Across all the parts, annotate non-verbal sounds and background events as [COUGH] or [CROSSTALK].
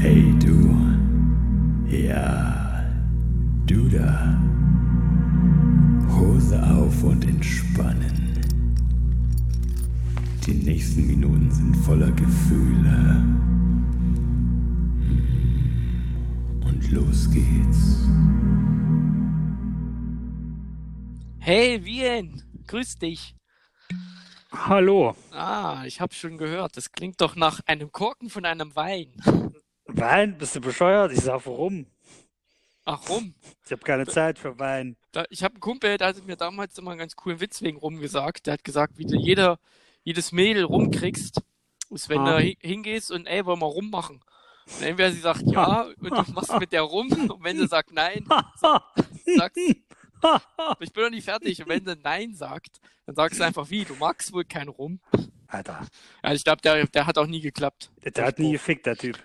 Hey du, ja, du da. Hose auf und entspannen. Die nächsten Minuten sind voller Gefühle. Hm. Und los geht's. Hey, Wien, grüß dich. Hallo. Ah, ich hab schon gehört, das klingt doch nach einem Korken von einem Wein. Wein? Bist du bescheuert? Ich sag warum. Ach, rum. Ich habe keine Zeit für Wein. Da, ich habe einen Kumpel, der hat mir damals immer einen ganz coolen Witz wegen rum gesagt. Der hat gesagt, wie du jeder, jedes Mädel rumkriegst, ist, wenn Ah. du hi- hingehst und ey, wollen wir rummachen. Und entweder sie sagt ja und du machst mit der rum [LAUGHS] und wenn sie sagt nein, [LAUGHS] sagst [LAUGHS] ich bin noch nicht fertig. Und wenn sie nein sagt, dann sagst du einfach wie, du magst wohl keinen rum. Alter, Ja, ich glaube, der, der hat auch nie geklappt. der, der hat nie gefickt, der Typ.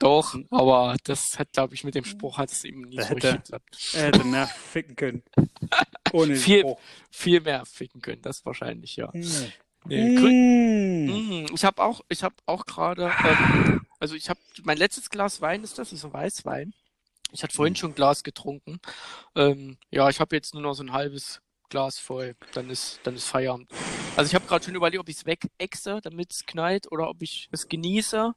Doch, aber das hat, glaube ich, mit dem Spruch hat es ihm so hätte- richtig geklappt. Er hätte mehr ficken können. [LAUGHS] Ohne Viel- Spruch. Viel mehr ficken können, das wahrscheinlich, ja. Hm. Nee, grü- Mm. Mm, ich habe auch, ich habe auch gerade, ähm, also ich habe, mein letztes Glas Wein ist das, ist ein Weißwein. Ich hatte vorhin schon ein Glas getrunken. Ähm, ja, ich habe jetzt nur noch so ein halbes Glas voll. Dann ist, dann ist Feierabend. Also ich habe gerade schon überlegt, ob ich es wegechse, damit es knallt, oder ob ich es genieße.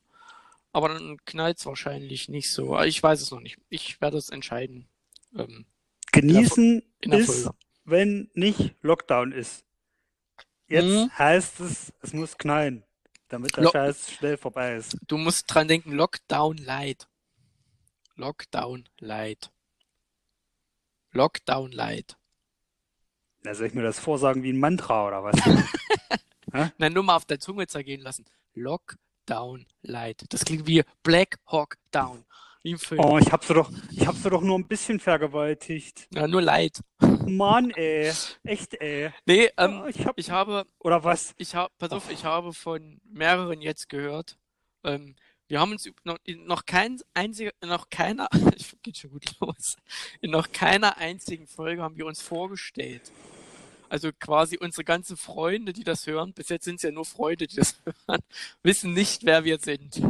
Aber dann knallt es wahrscheinlich nicht so. Aber Ich weiß es noch nicht. Ich werde es entscheiden. Ähm, Genießen in der ist, Folge. wenn nicht Lockdown ist. Jetzt Mhm. heißt es, es muss knallen, damit der Lo- Scheiß schnell vorbei ist. Du musst dran denken, Lockdown Light. Lockdown Light. Lockdown Light. Na, soll ich mir das vorsagen wie ein Mantra oder was? [LAUGHS] Nein, nur mal auf der Zunge zergehen lassen. Lockdown Light. Das klingt wie Black Hawk Down. Oh, ich hab sie doch, ich hab sie doch nur ein bisschen vergewaltigt. Ja, nur Light. Mann, ey. [LAUGHS] Echt, ey. Nee, ähm, Oh, ich hab, ich habe, oder was? ich habe, pass auf, ich habe von mehreren jetzt gehört, ähm, wir haben uns noch, noch kein einziger, noch keiner, [LAUGHS] ich geht schon gut los, in noch keiner einzigen Folge haben wir uns vorgestellt. Also quasi unsere ganzen Freunde, die das hören, bis jetzt sind es ja nur Freunde, die das [LAUGHS] hören, wissen nicht, wer wir sind.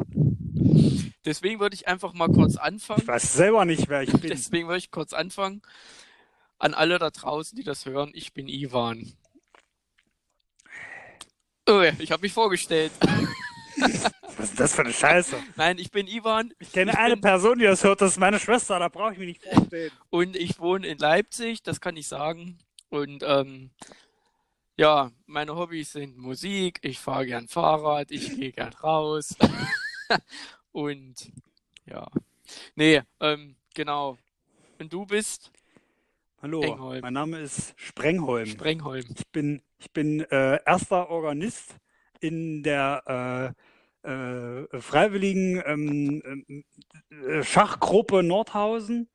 Deswegen würde ich einfach mal kurz anfangen. Ich weiß selber nicht, wer ich bin. Deswegen würde ich kurz anfangen. An alle da draußen, die das hören, ich bin Ivan. Oh, ja, ich habe mich vorgestellt. Was ist das für eine Scheiße? Nein, ich bin Ivan Ich kenne Ich eine bin- Person, die das hört, das ist meine Schwester, da brauche ich mich nicht vorstellen. und ich wohne in Leipzig, das kann ich sagen. Und ähm, ja, meine Hobbys sind Musik, ich fahre gern Fahrrad, ich gehe gern raus. [LAUGHS] und ja, nee, ähm, genau. Und du bist Hallo, Engholm. mein Name ist Sprengholm. Sprengholm. Ich bin, ich bin äh, erster Organist in der äh, äh, freiwilligen ähm, ähm, äh, Schachgruppe Nordhausen.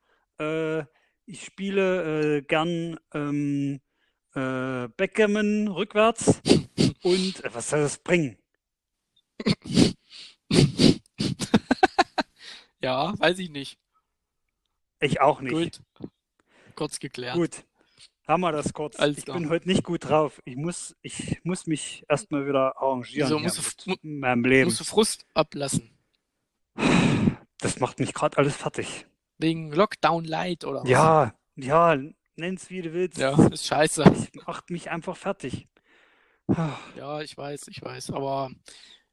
Ich spiele äh, gern ähm, äh, Backgammon rückwärts und äh, was soll das bringen? [LAUGHS] Ja, weiß ich nicht. Ich auch nicht. Gut. Kurz geklärt. Gut. Haben wir das kurz. Alles ich klar. bin heute nicht gut drauf. Ich muss, ich muss mich erstmal wieder arrangieren Wieso musst du- meinem Leben. Musst du Frust ablassen. Das macht mich gerade alles fertig. Wegen Lockdown Light oder was? Ja, ja, nenn's wie du willst. Ja, ist scheiße. Es macht mich einfach fertig. Ja, ich weiß, ich weiß. Aber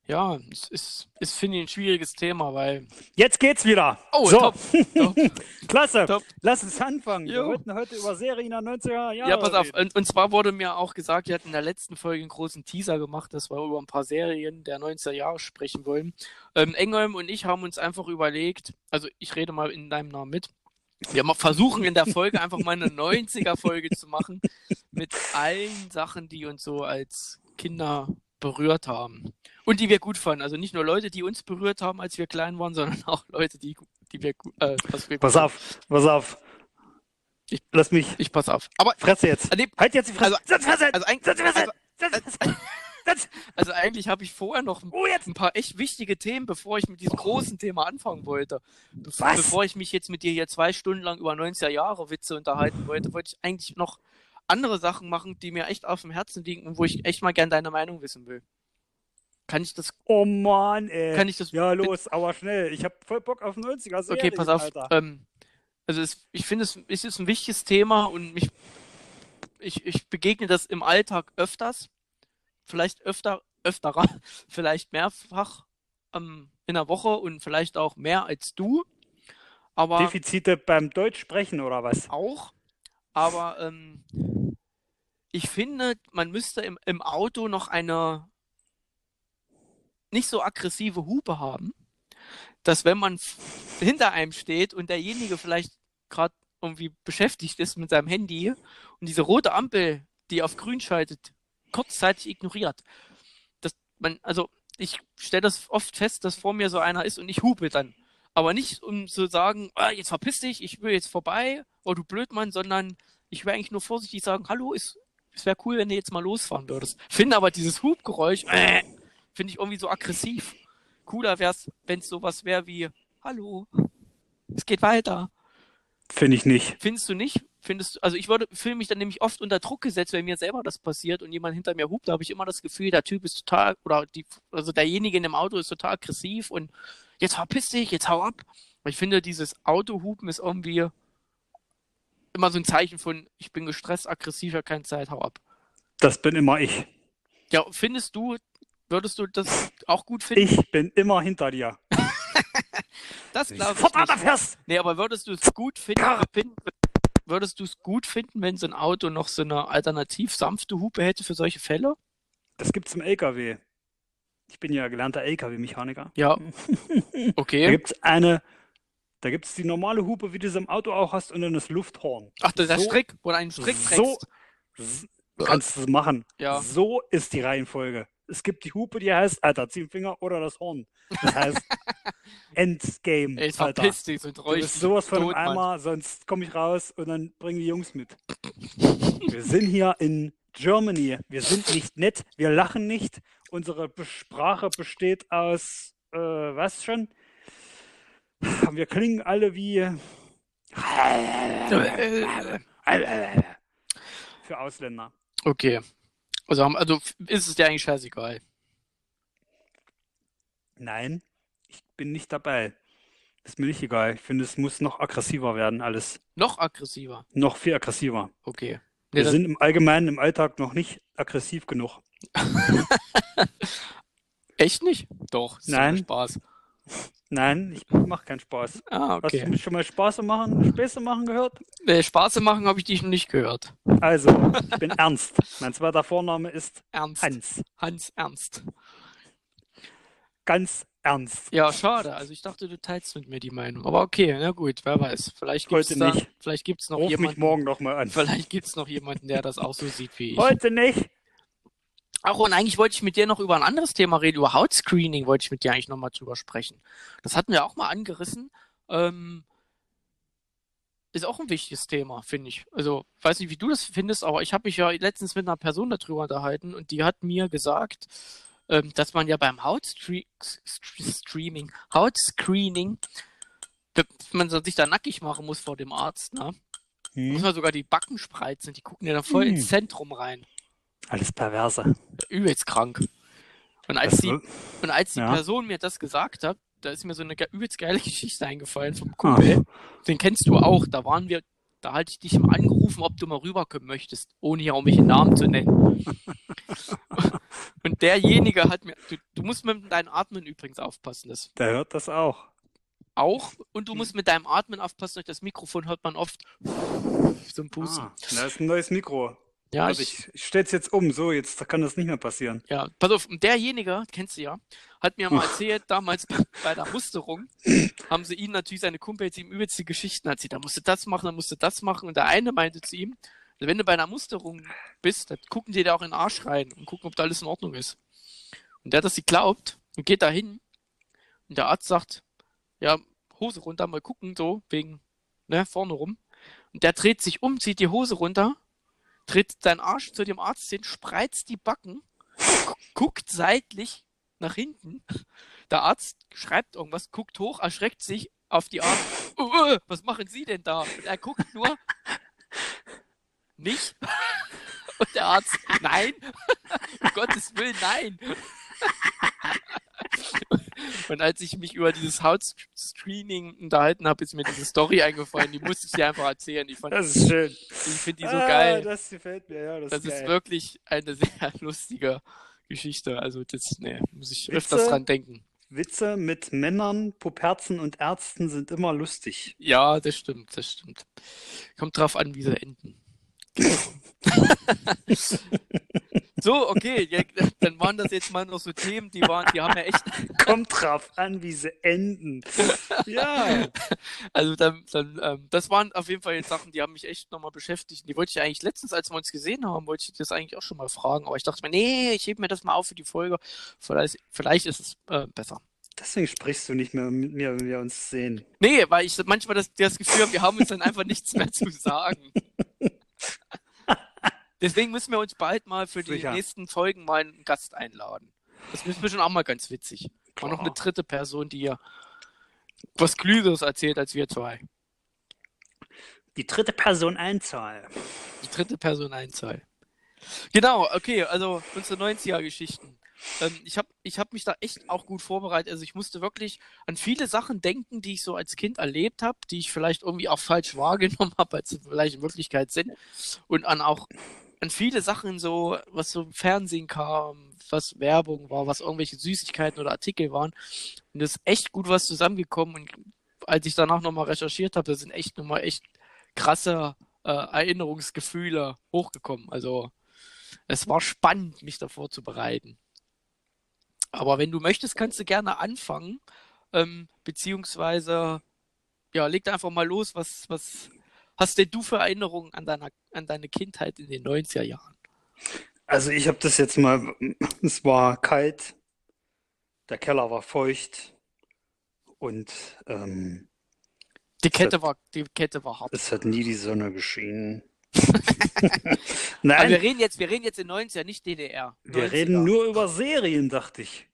ja, es ist, ist finde ich, ein schwieriges Thema, weil. Jetzt geht's wieder. Oh, so, top, top. [LAUGHS] klasse. Top. Lass uns anfangen. Wir Jo. wollten heute über Serien der 90er Jahre Ja, pass auf. Und, und zwar wurde mir auch gesagt, wir hatten in der letzten Folge einen großen Teaser gemacht, dass wir über ein paar Serien der 90er Jahre sprechen wollen. Ähm, Engholm und ich haben uns einfach überlegt, also ich rede mal in deinem Namen mit. Wir versuchen in der Folge einfach mal eine 90er-Folge zu machen mit allen Sachen, die uns so als Kinder berührt haben. Und die wir gut fanden. Also nicht nur Leute, die uns berührt haben, als wir klein waren, sondern [LAUGHS] auch Leute, die, die wir, äh, was wir Pass auf, pass auf. Ich- Lass mich. Ich pass auf. Aber Fresse jetzt. Nee, Halt jetzt die Fresse. Also- Fresse. also, also. [LAUGHS] Setz. also eigentlich habe ich vorher noch ein Oh, ein paar echt wichtige Themen, bevor ich mit diesem großen Thema anfangen wollte. Was? Bevor ich mich jetzt mit dir hier zwei Stunden lang über 90er Jahre Witze unterhalten wollte, wollte ich eigentlich noch andere Sachen machen, die mir echt auf dem Herzen liegen und wo ich echt mal gern deine Meinung wissen will. Kann ich das, Oh Mann, ey. kann ich das ja, los, aber schnell. Ich hab voll Bock auf 90er Serien, Okay, pass auf. Ähm, also es, ich finde, es, es ist ein wichtiges Thema und mich, ich, ich begegne das im Alltag öfters. Vielleicht öfter, öfterer, [LAUGHS] vielleicht mehrfach ähm, in der Woche und vielleicht auch mehr als du. Aber Defizite beim Deutsch sprechen oder was? auch. Aber ähm, ich finde, man müsste im, im Auto noch eine nicht so aggressive Hupe haben, dass wenn man hinter einem steht und derjenige vielleicht gerade irgendwie beschäftigt ist mit seinem Handy und diese rote Ampel, die auf grün schaltet, kurzzeitig ignoriert. Dass man, also ich stelle das oft fest, dass vor mir so einer ist und ich hupe dann. Aber nicht um zu sagen, ah, jetzt verpiss dich, ich will jetzt vorbei, oh du Blödmann, sondern ich will eigentlich nur vorsichtig sagen, hallo, ist, es wäre cool, wenn du jetzt mal losfahren würdest. Finde aber dieses Hubgeräusch, äh, finde ich irgendwie so aggressiv. Cooler wäre es, wenn es sowas wäre wie, hallo, es geht weiter. Finde ich nicht. Findest du nicht? Findest du, also ich würde, fühle mich dann nämlich oft unter Druck gesetzt, wenn mir selber das passiert und jemand hinter mir hupt, da habe ich immer das Gefühl, der Typ ist total, oder die, also derjenige in dem Auto ist total aggressiv und jetzt verpiss dich, jetzt hau ab. Ich finde, dieses Autohupen ist irgendwie immer so ein Zeichen von, ich bin gestresst, aggressiv, ja keine Zeit, hau ab. Das bin immer ich. Ja, findest du, würdest du das auch gut finden? Ich bin immer hinter dir. [LAUGHS] das glaube ich nicht. fährst! Nee, aber würdest du es gut finden, würdest du es gut finden, wenn so ein Auto noch so eine alternativ sanfte Hupe hätte für solche Fälle? Das gibt's im LKW. Ich bin ja gelernter LKW-Mechaniker. Ja. [LAUGHS] Da Okay. gibt's eine, da gibt's die normale Hupe, wie du sie im Auto auch hast, und dann das Lufthorn. Ach, der, der So- Strick, wo du einen Strick so trägst. s- kannst du es machen. Ja. So ist die Reihenfolge. Es gibt die Hupe, die heißt, Alter, zieh den Finger oder das Horn. Das heißt [LAUGHS] Endgame, Ey, Alter. verpiss dich und Du bist sowas von einem tot, Mann. Eimer, sonst komme ich raus und dann bringen die Jungs mit. Wir sind hier in Germany. Wir sind nicht nett, wir lachen nicht. Unsere Sprache besteht aus, äh, was schon? Wir klingen alle wie für Ausländer. Okay. Also, also ist es dir eigentlich scheißegal. Nein, ich bin nicht dabei. Ist mir nicht egal. Ich finde, es muss noch aggressiver werden, alles. Noch aggressiver. Noch viel aggressiver. Okay. Nee, Wir sind im Allgemeinen im Alltag noch nicht aggressiv genug. [LAUGHS] echt nicht? Doch. Nein. Spaß. Nein, ich mache keinen Spaß. Ah, Hast du okay. mich schon mal Spaß machen, Späße machen gehört? Nee, Spaß machen habe ich dich noch nicht gehört. Also, ich bin [LAUGHS] Ernst. Mein zweiter Vorname ist Ernst. Hans. Hans Ernst. Ganz ernst. Ja, schade. Also ich dachte, du teilst mit mir die Meinung. Aber okay, na gut, wer weiß. Vielleicht vielleicht gibt's noch Ruf mich jemanden, morgen nochmal an. [LAUGHS] vielleicht gibt's noch jemanden, der das auch so sieht wie ich. Heute nicht. Ach, und eigentlich wollte ich mit dir noch über ein anderes Thema reden, über Hautscreening wollte ich mit dir eigentlich nochmal drüber sprechen. Das hatten wir auch mal angerissen. Ähm, ist auch ein wichtiges Thema, finde ich. Also, ich weiß nicht, wie du das findest, aber ich habe mich ja letztens mit einer Person darüber unterhalten und die hat mir gesagt, ähm, dass man ja beim Hautstreaming, Hautscreening, dass man sich da nackig machen muss vor dem Arzt, ne? Muss Hm. man sogar die Backen spreizen, die gucken ja da voll Hm. ins Zentrum rein. Alles perverse. Übelst krank. Und als Das die, und als die Ja. Person mir das gesagt hat, da ist mir so eine ge- übelst geile [LAUGHS] Geschichte eingefallen Ah. vom Kumpel. Den kennst du auch. Da waren wir, da hatte ich dich mal angerufen, ob du mal rüberkommen möchtest, ohne hier auch mich einen Namen zu nennen. [LAUGHS] Und derjenige hat mir, du, du musst mit deinem Atmen übrigens aufpassen, das Der hört das auch. auch. Und du musst mit deinem Atmen aufpassen, durch das Mikrofon hört man oft so ein Pusten. Ah, da ist ein neues Mikro. Ja, Also ich, ich, ich stell's jetzt um. So, jetzt kann das nicht mehr passieren. Ja, pass auf, und derjenige, kennst du ja, hat mir mal erzählt, damals bei, bei der Musterung, [CLEARS THROAT] haben sie ihm natürlich seine Kumpels ihm übelste Geschichten erzählt. Da musste das machen, da musste das machen. Und der eine meinte zu ihm, wenn du bei einer Musterung bist, dann gucken die da auch in den Arsch rein und gucken, ob da alles in Ordnung ist. Und der hat das geglaubt und geht da hin. Und der Arzt sagt, ja, Hose runter, mal gucken, so, wegen, ne, vorne rum. Und der dreht sich um, zieht die Hose runter, dreht seinen Arsch zu dem Arzt hin, spreizt die Backen, gu- guckt seitlich nach hinten. Der Arzt schreibt irgendwas, guckt hoch, erschreckt sich auf die Arme. Uh, was machen Sie denn da? Und er guckt nur. Nicht? Und der Arzt, nein. Um Gottes Willen, nein. Und als ich mich über dieses Haut-Screening unterhalten habe, ist mir diese Story eingefallen. Die musste ich dir einfach erzählen. Ich, fand, Das ist schön. ich finde die so ah, geil. Das gefällt mir, ja. Das, Das ist, ist wirklich eine sehr [LAUGHS] lustige Geschichte. Also das, nee, muss ich Witze? öfters dran denken. Witze mit Männern, Puperzen und Ärzten sind immer lustig. Ja, das stimmt, das stimmt. Kommt drauf an, wie sie enden. [LAUGHS] so, okay, ja, dann waren das jetzt mal noch so Themen, die waren, die haben ja echt, [LAUGHS] Kommt drauf an, wie sie enden. Ja. also dann, dann ähm, das waren auf jeden Fall jetzt Sachen, die haben mich echt nochmal beschäftigt. Die wollte ich eigentlich letztens, als wir uns gesehen haben, wollte ich das eigentlich auch schon mal fragen, aber ich dachte mir, nee, ich hebe mir das mal auf für die Folge. Vielleicht, vielleicht ist es äh, besser. Deswegen sprichst du nicht mehr mit mir, wenn wir uns sehen. Nee, weil ich manchmal das, das Gefühl habe, wir haben uns dann einfach nichts mehr zu sagen. Deswegen müssen wir uns bald mal für die Sicher. nächsten Folgen mal einen Gast einladen. Das ist bestimmt auch mal ganz witzig. Und noch eine dritte Person, die ja was Klügeres erzählt als wir zwei. Die dritte Person Einzahl. Die dritte Person Einzahl. Genau, okay, also unsere 90er-Geschichten. Ähm, ich habe ich hab mich da echt auch gut vorbereitet. Also ich musste wirklich an viele Sachen denken, die ich so als Kind erlebt habe, die ich vielleicht irgendwie auch falsch wahrgenommen [LAUGHS] habe, als sie vielleicht in Wirklichkeit sind. Und an auch an viele Sachen so, was so im Fernsehen kam, was Werbung war, was irgendwelche Süßigkeiten oder Artikel waren. Und das ist echt gut was zusammengekommen. Und als ich danach nochmal recherchiert habe, da sind echt nochmal echt krasse äh, Erinnerungsgefühle hochgekommen. Also es war spannend, mich davor zu bereiten. Aber wenn du möchtest, kannst du gerne anfangen, ähm, beziehungsweise ja, leg einfach mal los, was, was hast denn du für Erinnerungen an deiner, an deine Kindheit in den 90er Jahren? Also ich habe das jetzt mal, es war kalt, der Keller war feucht und ähm, Die Kette war, die Kette war hart. es hat nie die Sonne geschienen. [LAUGHS] Aber Nein, wir reden jetzt, wir reden jetzt in 90er, nicht DDR. wir 90er. reden nur über Serien, dachte ich.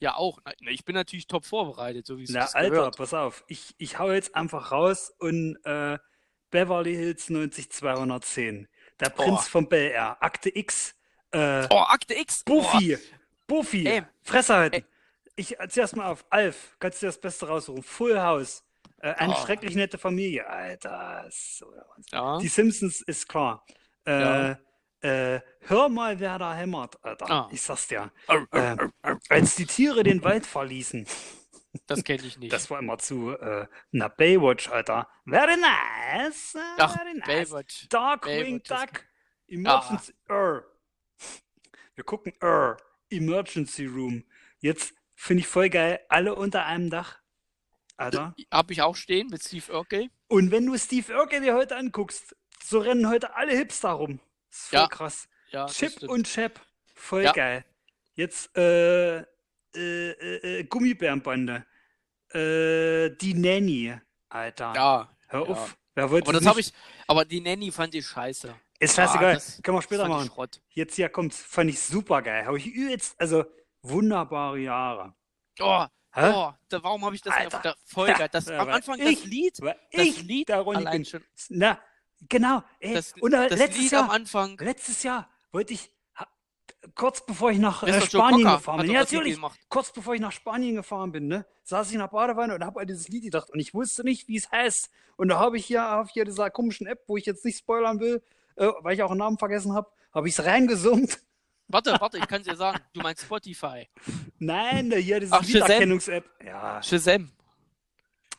Ja, auch. Na, na, ich bin natürlich top vorbereitet, so wie es Na, sich Alter, gehört. pass auf. Ich, ich hau jetzt einfach raus und äh, Beverly Hills 90210. Der Prinz Boah. von Bel Air. Akte X. Äh, Oh, Akte X. Buffy. Buffy. Ey. Fresse halten. Ey. Ich erzähl erst mal auf. Alf, kannst du dir das Beste raussuchen? Full House. Äh, eine Oh. schrecklich nette Familie. Alter, so. Ja. Die Simpsons ist klar. Äh, Ja. äh, hör mal, wer da hämmert, Alter. Ah. Ich sag's dir. Arr, arr, arr. als die Tiere den Wald verließen. Das kenne ich nicht. Das war immer zu, äh, na, Baywatch, Alter. Very nice. äh, Ach, very nice. Baywatch. Darkwing Baywatch, Duck. Emergency, Err. Wir gucken Err. Emergency Room. Jetzt finde ich voll geil. Alle unter einem Dach. Alter. Habe ich auch stehen mit Steve Urkel. Und wenn du Steve Urkel dir heute anguckst, so rennen heute alle Hipster rum. Das ist voll Ja, krass. Ja, Chip und Chap. Voll Ja. geil. Jetzt äh, äh, äh, äh, Gummibärenbande. Äh, die Nanny, Alter. Ja, Hör ja. auf. Wer wollte aber das habe ich, aber die Nanny fand ich scheiße. Ist scheißegal. Ah, das- Können wir später machen. Jetzt hier kommt's. Fand ich super geil. Habe ich übelst, also wunderbare Jahre. Oh, Hä? oh, da, warum habe ich das Alter. auf der Folge? Das, Ja, am Anfang ich- das Lied, das ich Lied allein bin. schon, Na, genau. Ey, das, und das letztes Lied Jahr, am Anfang. letztes Jahr wollte ich, kurz bevor ich nach äh, Spanien gefahren bin, ja natürlich, kurz bevor ich nach Spanien gefahren bin, ne, saß ich in der Badewanne und habe an dieses Lied gedacht und ich wusste nicht, wie es heißt. Und da habe ich hier auf hier dieser komischen App, wo ich jetzt nicht spoilern will, äh, weil ich auch einen Namen vergessen habe, habe ich es reingesummt. Warte, [LAUGHS] warte, ich kann es dir sagen. Du meinst Spotify. Nein, da hier diese. Liederkennungs-App. Ja, Shazam.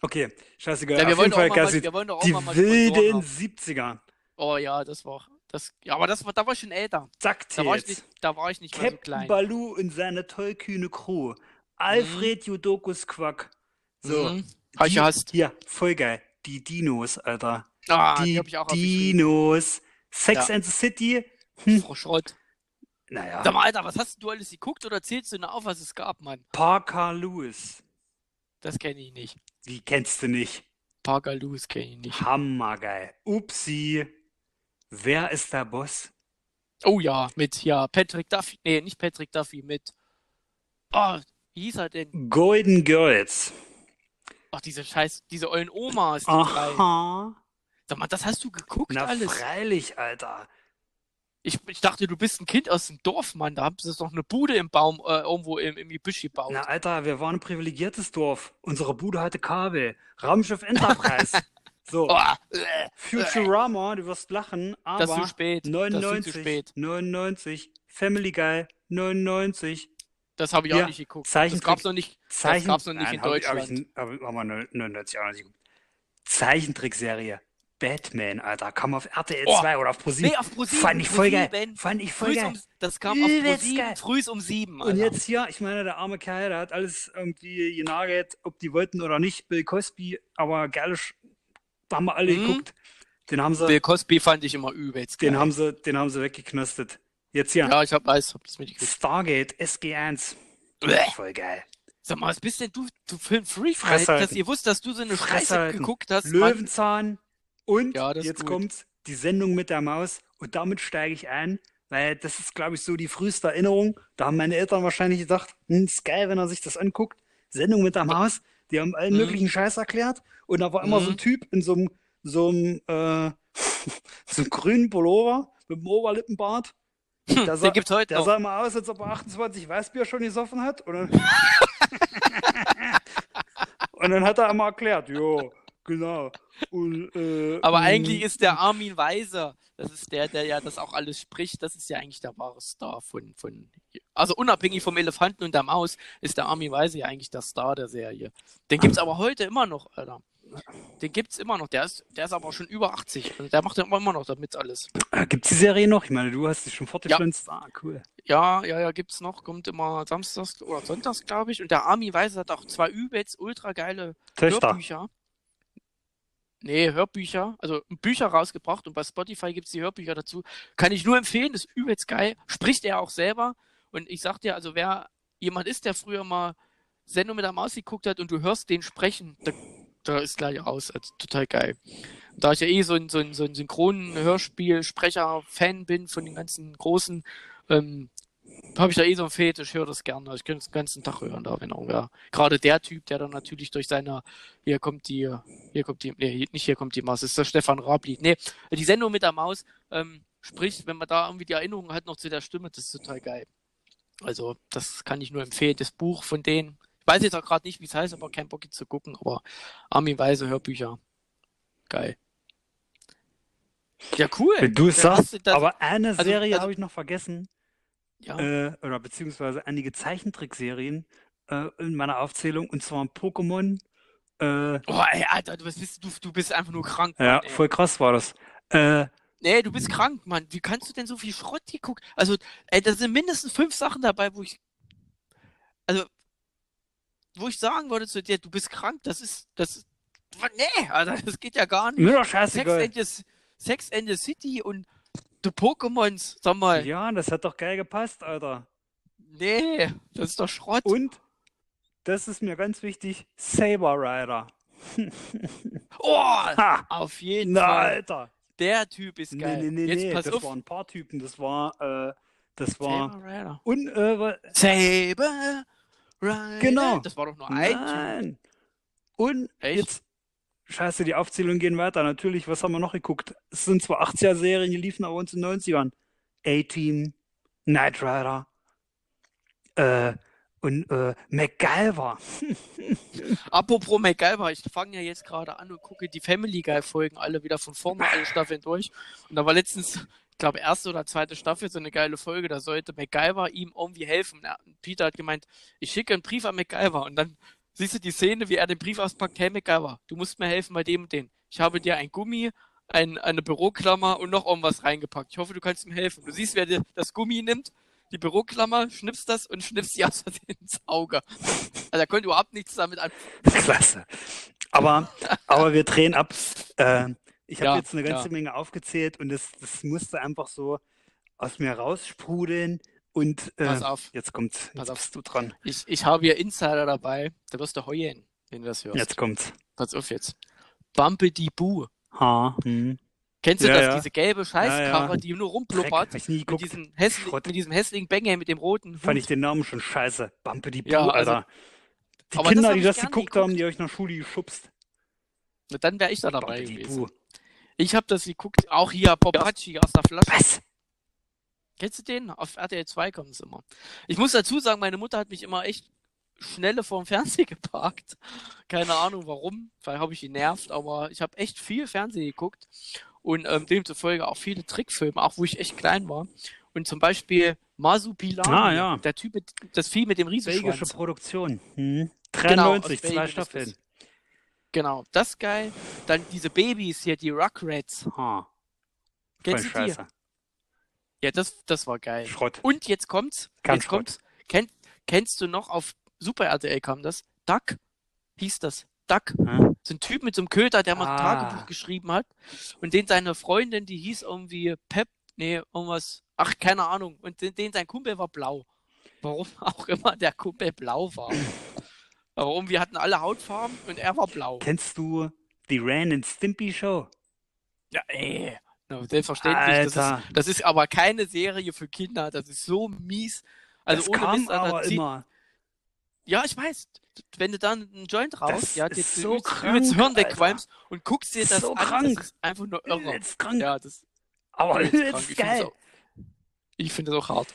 okay, scheißegal. Ja, wir wollen Fall, auch mal, wir wollen doch auch die mal, wilden haben. 70er. Oh ja, das war, das, ja, aber das war, da war ich schon älter. Zack, Da war ich nicht, da war ich nicht mehr so klein. Baloo und seine tollkühne Crew. Alfred Jodokus Quack. So, Mhm. Hab ich gehasst. Hier, voll geil. Die Dinos, Alter. Ah, die, die habe ich auch. Dinos. Sex Ja. and the City. Hm, Frau Schrott. naja. Sag mal, Alter, was hast du alles geguckt oder zählst du nur auf, was es gab, Mann? Parker Lewis. Das kenne ich nicht. Die kennst du nicht. Parker Lewis kenne ich nicht. Hammergeil. Upsi. Wer ist der Boss? Oh ja, mit, ja, Patrick Duffy. Nee, nicht Patrick Duffy, mit. Oh, wie hieß er denn? Golden Girls. Ach, diese scheiß, diese ollen Omas, die drei. Aha. Sag mal, das hast du geguckt Na alles? freilich, Alter. Ich, ich dachte, du bist ein Kind aus dem Dorf, Mann. Da haben sie doch eine Bude im Baum, äh, irgendwo im, im Gebüsch gebaut. Na, Alter, wir waren ein privilegiertes Dorf. Unsere Bude hatte Kabel. Raumschiff Enterprise. [LAUGHS] So, Oh, äh, Futurama, du wirst lachen, das ist aber zu spät. Das ist viel 99, zu spät. 99, Family Guy, 99, Das habe ich Ja, auch nicht geguckt. Das Zeichentrick- gab's noch nicht. Zeichen... gab's noch nicht in Nein, hab ich- hab Deutschland. Ich, hab, haben wir 99 auch noch nicht geguckt. Zeichentrickserie. Batman, Alter, kam auf RTL Oh, 2 oder auf ProSieben. Nee, auf ProSieben. Fand ich voll geil. Fand ich voll Frühs geil. um, das kam auf ProSieben, frühs um sieben. Und Alter. jetzt hier, ich meine, der arme Kerl, der hat alles irgendwie genagelt, ob die wollten oder nicht. Bill Cosby, aber geil, da haben wir alle Mhm. geguckt. Den haben sie, Bill Cosby fand ich immer übelst. den geil. haben sie, den haben sie weggeknostet. Jetzt hier, Ja, ich hab, weiß, hab das mitgekriegt. Stargate SG1. Bäh. Voll geil. Sag mal, was bist denn du, du für ein Freak, dass ihr wusst, dass du so eine Scheiße geguckt hast. Löwenzahn und Ja, jetzt gut. kommt die Sendung mit der Maus und damit steige ich ein, weil das ist, glaube ich, so die früheste Erinnerung. Da haben meine Eltern wahrscheinlich gedacht, hm, ist geil, wenn er sich das anguckt. Sendung mit der Maus, die haben allen Mhm. möglichen Scheiß erklärt und da war immer so ein Mhm. Typ in so einem, so einem, äh, [LAUGHS] so einem grünen Pullover mit dem Oberlippenbart. Der sah, Den gibt's heute der noch. sah immer aus, als ob er 28 Weißbier schon gesoffen hat. Und [LAUGHS] dann, und dann hat er immer erklärt, jo, genau. Und, äh, Aber eigentlich ist der Armin Weiser, das ist der, der ja das auch alles spricht, das ist ja eigentlich der wahre Star von, von, also unabhängig vom Elefanten und der Maus, ist der Armin Weiser ja eigentlich der Star der Serie. Den gibt's aber heute immer noch, Alter. Den gibt's immer noch, der ist, der ist aber schon über 80. Also der macht ja immer noch damit alles. Äh, Gibt's die Serie noch? Ich meine, du hast sie schon fortgepflanzt. Ah, cool. Ja, ja, ja, gibt's noch, kommt immer samstags oder sonntags, glaube ich. Und der Armin Weiser hat auch zwei übelst ultra geile Töchter. Hörbücher. Nee, Hörbücher, also Bücher rausgebracht und bei Spotify gibt's die Hörbücher dazu. Kann ich nur empfehlen, ist übelst geil. Spricht er auch selber. Und ich sag dir, also wer jemand ist, der früher mal Sendung mit der Maus geguckt hat und du hörst den sprechen, da, da ist gleich aus. Also total geil. Da ich ja eh so ein, so ein, so ein synchronen Hörspiel-Sprecher-Fan bin von den ganzen großen, ähm, habe ich da eh so einen Fetisch, höre das gerne. Ich könnte es den ganzen Tag hören, da, wenn irgendwer. Gerade der Typ, der dann natürlich durch seine, hier kommt die, hier kommt die, nee, nicht hier kommt die Maus, ist der Stefan Rabli. Nee, die Sendung mit der Maus, ähm, spricht, wenn man da irgendwie die Erinnerung hat noch zu der Stimme, das ist total geil. Also, das kann ich nur empfehlen. Das Buch von denen, ich weiß jetzt auch gerade nicht, wie es heißt, aber kein Bock jetzt zu gucken, aber Armin Weise Hörbücher. Geil. Ja, cool. Wenn du es sagst, das- aber eine also- Serie also- habe ich noch vergessen. Ja. Äh, oder beziehungsweise einige Zeichentrickserien äh, in meiner Aufzählung. Und zwar Pokémon. Äh, Oh, ey, Alter, du bist, du, du bist einfach nur krank. ja, Mann, ey. voll krass war das. Äh, Nee, du bist krank, Mann. Wie kannst du denn so viel Schrott hier gucken? Also, ey, da sind mindestens fünf Sachen dabei, wo ich. Also, wo ich sagen würde zu dir, du bist krank, das ist. Das ist. Nee, Alter, das geht ja gar nicht. mir doch Sex scheißegal. and, the, Sex and the City und The Pokémons, sag mal. Ja, das hat doch geil gepasst, Alter. Nee, das ist doch Schrott. Und, das ist mir ganz wichtig, Saber Rider. [LAUGHS] Oh, Ha! auf jeden Na, Fall. Alter. Der Typ ist Nee, geil. nee, nee, Jetzt nee, pass das auf. waren ein paar Typen. Das war, äh, das war, Saber Rider. und, äh, Saber Rider. Genau. Das war doch nur ein Typ. Und Echt? jetzt, scheiße, die Aufzählungen gehen weiter. Natürlich, was haben wir noch geguckt? Es sind zwar 80er-Serien, die liefen aber uns in den 90ern. A-Team, Knight Rider, äh, und, äh, MacGyver. [LAUGHS] Apropos MacGyver, ich fange ja jetzt gerade an und gucke die Family Guy Folgen alle wieder von vorne, alle Staffeln durch. Und da war letztens, ich glaube, erste oder zweite Staffel so eine geile Folge, da sollte MacGyver ihm irgendwie helfen. Ja, Peter hat gemeint, ich schicke einen Brief an MacGyver und dann siehst du die Szene, wie er den Brief auspackt, hey MacGyver, du musst mir helfen bei dem und dem. Ich habe dir ein Gummi, ein, eine Büroklammer und noch irgendwas reingepackt. Ich hoffe, du kannst mir helfen. Du siehst, wer dir das Gummi nimmt, die Büroklammer, schnippst das und schnippst sie aus [LAUGHS] ins Auge. Also er konnte überhaupt nichts damit anfangen. [LAUGHS] Klasse. Aber, aber wir drehen ab. Äh, ich habe Ja, jetzt eine ganze ja. Menge aufgezählt und das, das musste einfach so aus mir raussprudeln. Und äh, Pass auf. jetzt kommt, Pass jetzt auf. bist du dran. Ich, ich habe hier Insider dabei. Da wirst du heulen, wenn du das hörst. Jetzt kommt's. Pass auf jetzt. Bumpety Boo. Ha, hm. Kennst du Ja, das? ja. diese gelbe Scheißkarre, Ja, die nur Dreck, ich nie Mit diesem, hässli Schrott. mit diesem hässlichen Bengel mit dem roten Fand Hut. ich den Namen schon scheiße. Ja, Puh, also- Alter. Die aber das Kinder, hab die das geguckt geguckt. haben, die euch nach Schule geschubst. Na, Dann wäre ich da dabei Bumpe die gewesen. Puh. Ich habe das geguckt, auch hier Popacci aus der Flasche. Was? Kennst du den? Auf RTL 2 kommt es immer. Ich muss dazu sagen, meine Mutter hat mich immer echt schnelle vorm Fernseher [LAUGHS] geparkt. Keine Ahnung warum. Vielleicht habe ich ihn nervt, aber ich habe echt viel Fernsehen geguckt und ähm, demzufolge auch viele Trickfilme, auch wo ich echt klein war. Und zum Beispiel Masupilami, Ah, ja. der Typ mit, das Vieh mit dem Belgische Riesenschwanz. Produktion. Hm. Genau, 93, aus zwei Staffeln. das. Genau, das ist geil. Dann diese Babys hier, die Rugrats. Ha, Kennst du die? Ja, das, das war geil. Schrott. Und jetzt kommt's. Ganz jetzt kommt's. Kenn, kennst du noch auf Super RTL kam das? Duck hieß das. Duck. Hm? So ein Typ mit so einem Köter, der mal Ah. Tagebuch geschrieben hat. Und den seine Freundin, die hieß irgendwie Pep, nee, irgendwas, ach, keine Ahnung. Und den, den sein Kumpel war blau. Warum [LAUGHS] auch immer der Kumpel blau war. [LAUGHS] Aber irgendwie hatten alle Hautfarben und er war blau. Kennst du die Ren and Stimpy Show? Ja, ey. Selbstverständlich. Das ist, das ist aber keine Serie für Kinder. Das ist so mies. Also das ohne kam Mist, aber zieh- immer. Ja, ich weiß. Wenn du dann einen Joint raus, Das ja, ist dir so übelst- krank, übelst Hirn Alter. wegqualmst und guckst dir das So an, krank. das ist einfach nur irre. Übelst krank. Ja, das aber krank. übelst geil. ich finde es auch hart.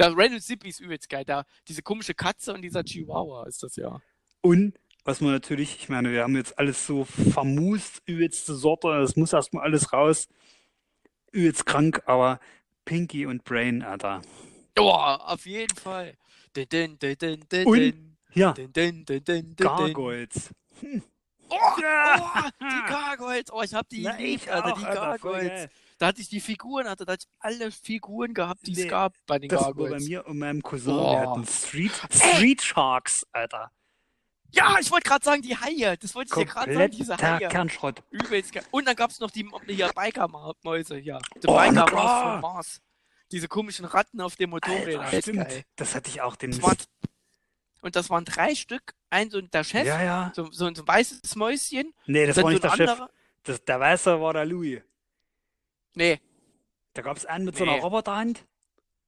Ja, Randall Zippy ist übelst geil. Da, diese komische Katze und dieser Chihuahua ist das ja. Und was man natürlich, ich meine, wir haben jetzt alles so vermust, übelste Sorte, das muss erstmal alles raus. Übelst krank, aber Pinky und Brain, Alter. Boah, auf jeden Fall. Dun, dun, dun, Und-. Ja. Gargoyles. Oh, Ja. oh, die Gargoyles. Oh, ich hab die Na, Alter, auch, die Alter, Gargoyles. geil. Da hatte ich die Figuren, Alter, da hatte ich alle Figuren gehabt, die es Nee, gab bei den Das war bei Gargoyles. mir und meinem Cousin. Oh. Wir hatten Street, Street Sharks, Alter. Ja, ich wollte gerade sagen, die Haie. Das wollte ich dir gerade sagen, diese Haie. Kernschrott. Übelst. Und dann gab's noch die hier Biker-Mäuse hier. Die Oh, klar. von Mars. Diese komischen Ratten auf dem Motorrädern. Alter, stimmt. geil. Das hatte ich auch den Das waren, und das waren drei Stück. Ein so der Chef, Ja, ja. so, so, so ein weißes Mäuschen. Nee, das war nicht so der ein Chef. anderer. Das, der Weiße war der Louis. Nee. Da gab es einen mit so Nee. einer Roboterhand.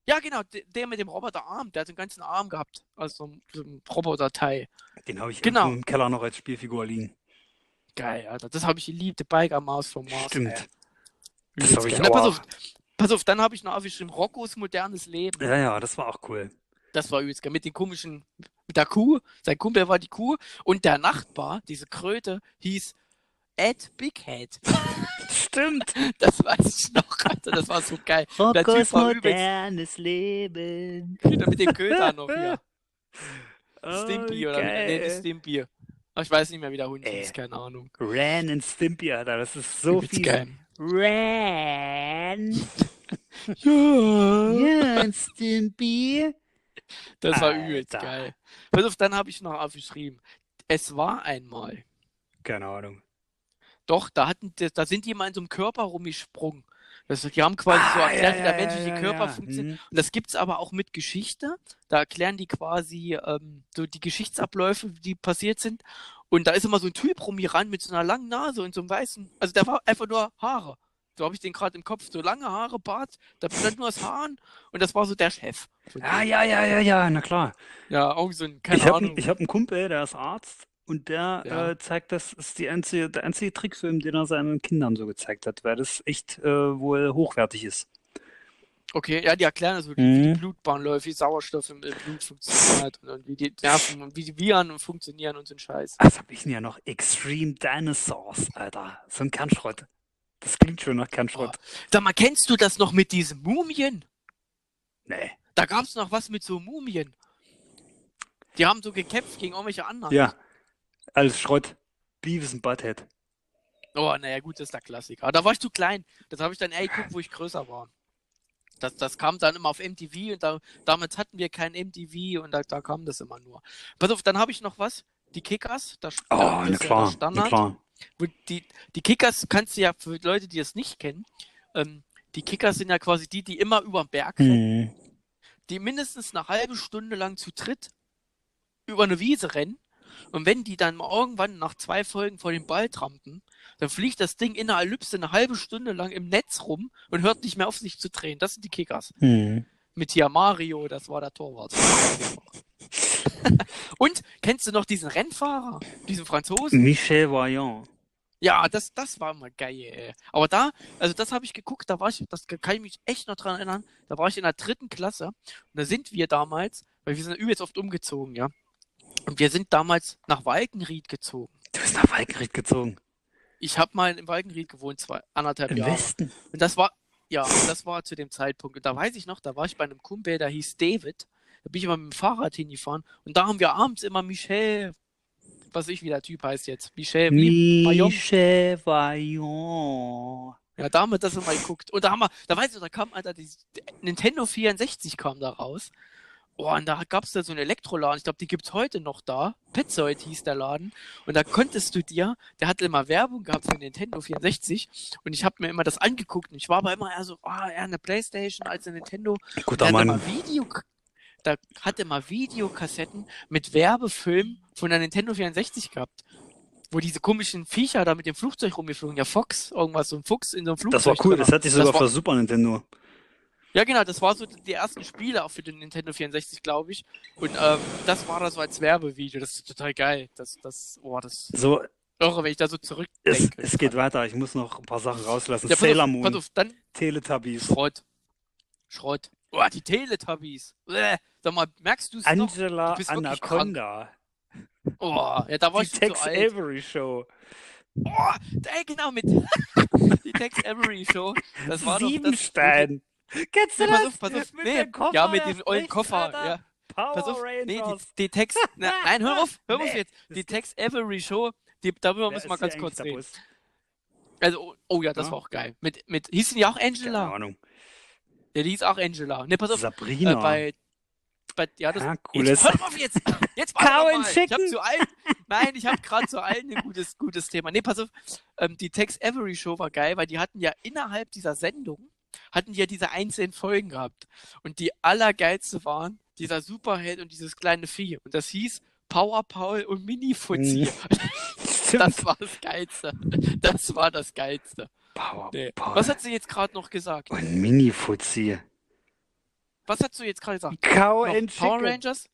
Ja, genau, de- der mit dem Roboterarm. Der hat den ganzen Arm gehabt. Also so ein, Roboterteil. Den habe ich Genau. im Keller noch als Spielfigur liegen. Geil, Alter. Das habe ich geliebt. Die Biker-Maus vom Mars. Stimmt. ey. Das habe ich. Na, pass auch. auf, pass auf, dann habe ich noch aufgeschrieben, Roccos modernes Leben. Ja, ja, das war auch cool. Das war übelst geil. Mit den komischen, mit der Kuh. Sein Kumpel war die Kuh. Und der Nachbar, diese Kröte, hieß Ed Bighead. [LAUGHS] Stimmt. Das weiß ich noch, Alter. Das war so geil. Der Typ war übelst. modernes Leben. Mit dem Köter noch hier. [LAUGHS] Oh, Stimpy oder? Nee. Stimpy. Aber ich weiß nicht mehr, wie der Hund Ey. hieß. Keine Ahnung. Ran and Stimpy, Alter, das ist so geil. Ran. [LAUGHS] Ja. Ja, and Stimpy. Das war übelst Alter. geil. Pass auf, dann habe ich noch aufgeschrieben. Es war einmal. Keine Ahnung. Doch, da hatten, da sind die mal in so einem Körper rumgesprungen. Das, die haben quasi so Ah, erklärt, ja, wie der ja, menschliche ja, Körper funktioniert. Hm. Und das gibt's aber auch mit Geschichte. Da erklären die quasi ähm, so die Geschichtsabläufe, die passiert sind. Und da ist immer so ein Typ rumgerannt mit so einer langen Nase und so einem weißen. Also der war einfach nur Haare. So habe ich den gerade im Kopf. So lange Haare, Bart, da bestand nur das Haaren. Und das war so der Chef. von Ah, ja, ja, ja, ja, na klar. ja, irgendwie so ein, keine Ich habe Ahnung. ich hab einen Kumpel, der ist Arzt und der Ja. äh, zeigt, das ist die einzige, der einzige Trickfilm, den er seinen Kindern so gezeigt hat, weil das echt äh, wohl hochwertig ist. Okay, ja, die erklären also, wie wie die Mhm. Blutbahn läuft, wie Sauerstoff im, im Blut funktioniert und, und wie die Nerven und wie die Viren funktionieren und so ein Scheiß. Was hab ich denn ja noch? Extreme Dinosaurs, Alter. So ein Kernschrott. Das klingt schon nach Kernschrott. Sag mal, kennst du das noch mit diesen Mumien? Nee. Da gab's noch was mit so Mumien. Die haben so gekämpft gegen irgendwelche anderen. Ja, alles Schrott. Beavis und Butthead. Oh, naja, gut, das ist der Klassiker. Aber da war ich zu klein. Das habe ich dann eher geguckt, wo ich größer war. Das, das kam dann immer auf MTV und da, damals hatten wir kein MTV und da, da kam das immer nur. Pass auf, dann habe ich noch was. Die Kickers. Das, Oh, das na ist ja klar, der Standard. klar. Die, die Kickers kannst du ja für Leute, die das nicht kennen, ähm, die Kickers sind ja quasi die, die immer über den Berg rennen, Hm. die mindestens eine halbe Stunde lang zu dritt über eine Wiese rennen. Und wenn die dann mal irgendwann nach zwei Folgen vor den Ball trampen, dann fliegt das Ding in der Ellipse eine halbe Stunde lang im Netz rum und hört nicht mehr auf sich zu drehen. Das sind die Kickers. Hm. Mit hier Mario, das war der Torwart. [LAUGHS] und kennst du noch diesen Rennfahrer, diesen Franzosen? Michel Vaillant. Ja, das, das war mal geil, ey. Aber da, also das habe ich geguckt, da war ich, das kann ich mich echt noch dran erinnern, da war ich in der dritten Klasse und da sind wir damals, weil wir sind übelst oft umgezogen, ja. Und wir sind damals nach Walkenried gezogen. Du bist nach Walkenried gezogen. Ich habe mal in Walkenried gewohnt, zwei, anderthalb Im Jahre. Westen. Und das war, ja, das war zu dem Zeitpunkt. Und da weiß ich noch, da war ich bei einem Kumpel, der hieß David. Da bin ich immer mit dem Fahrrad hingefahren. Und da haben wir abends immer Michel, was ich wie der Typ heißt jetzt. Michel. Michel Vaillant. Ja, da haben wir das immer geguckt. Und da haben wir, da weißt du, da kam, Alter, die Nintendo 64 kam da raus. Oh, und da gab's da so einen Elektroladen. Ich glaube, die gibt's heute noch da. Petzoid hieß der Laden. Und da konntest du dir, der hatte immer Werbung gehabt für Nintendo 64. Und ich habe mir immer das angeguckt. Und ich war aber immer eher so, ah, eher eine Playstation als eine Nintendo. Guter Mann. immer Video, da hatte mal Videokassetten mit Werbefilmen von der Nintendo 64 gehabt. Wo diese komischen Viecher da mit dem Flugzeug rumgeflogen, ja Fox, irgendwas, so ein Fuchs in so einem Flugzeug. Das war cool, drin. das hatte ich sogar war, für Super Nintendo. Ja, genau, das war so die ersten Spiele auch für den Nintendo 64, glaube ich. Und ähm, das war da so als Werbevideo. Das ist total geil. Das, das, oh, das So, irre, wenn ich da so es, zurückdenke. es geht weiter. Ich muss noch ein paar Sachen rauslassen. Ja, Sailor auf, Moon, auf, dann Teletubbies, Schrott. Schrott. Oh, die Teletubbies. Bäh. Sag mal, merkst du es noch? Angela Du bist wirklich Anaconda, Oh, ja, da war die ich Tex zu alt. Avery Show, Oh, ey, genau, mit [LAUGHS] die Tex Avery Show. Das war doch das. Kennst du Nee, das? pass auf, pass auf. Mit Nee, dem Koffer, ja, mit diesem ollen Koffer. Ja, Power pass auf. Nee, die, die Tex. Na, [LAUGHS] nein, hör auf, hör auf Nee, jetzt. das Die ist- Tex Avery Show, die, darüber müssen wir ganz kurz reden. Also, oh, oh ja, das Ja. war auch geil. Mit, mit, hießen die auch Keine Angela? Ahnung. Ja, die hieß auch Angela. Ne, pass auf, äh, Sabrina. bei, bei, ja, das, Herkules. Jetzt, hör auf jetzt! Jetzt Cow. Ich hab zu allen, nein, ich habe gerade zu allen ein gutes, gutes Thema. Nee, pass auf, ähm, die Tex Avery Show war geil, weil die hatten ja innerhalb dieser Sendung, hatten die ja diese einzelnen Folgen gehabt. Und die allergeilste waren dieser Superheld und dieses kleine Vieh. Und das hieß Power Paul und Mini Fuzzi. Stimmt. [LAUGHS] Das war das Geilste. Das war das Geilste. Power Nee. Paul. Was hat sie jetzt gerade noch gesagt? Und Mini-Fuzzi. Was hast du jetzt gerade gesagt? Cow Noch and Power Chicken. Rangers?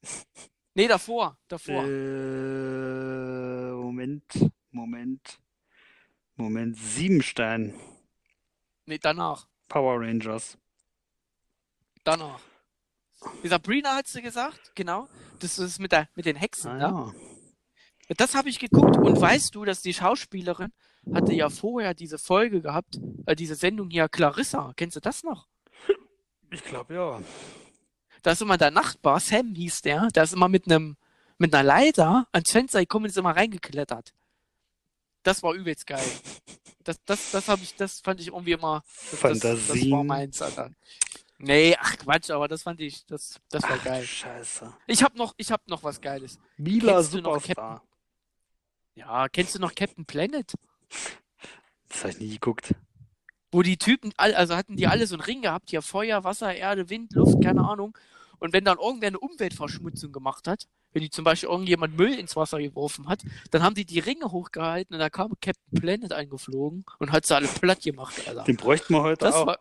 Nee, davor. Davor. Äh, Moment, Moment, Moment. Siebenstein. Nee, danach. Power Rangers. Danach. Die Sabrina hat sie gesagt, genau. Das ist mit, der, mit den Hexen, Ah, ne? ja. Das habe ich geguckt und weißt du, dass die Schauspielerin hatte ja vorher diese Folge gehabt, äh, diese Sendung hier, Clarissa. Kennst du das noch? Ich glaube ja. Da ist immer der Nachbar, Sam hieß der, der ist immer mit einem mit einer Leiter ans Fenster gekommen und ist immer reingeklettert. Das war übelst geil. Das, das, das habe ich, das fand ich irgendwie immer. Das, das, das war meins, Alter. Nee, ach Quatsch, aber das fand ich, das, das war Ach, geil. Scheiße. Ich hab noch, ich hab noch was Geiles. Mila Kennst du noch Superstar. Ja, kennst du noch Captain Planet? Das habe ich nie geguckt. Wo die Typen, also hatten die alle so einen Ring gehabt, hier Feuer, Wasser, Erde, Wind, Luft, keine Ahnung. Und wenn dann irgendwer eine Umweltverschmutzung gemacht hat, wenn die zum Beispiel irgendjemand Müll ins Wasser geworfen hat, dann haben die die Ringe hochgehalten und da kam Captain Planet eingeflogen und hat sie alle platt gemacht, Alter. Den bräuchten wir heute Das auch. war,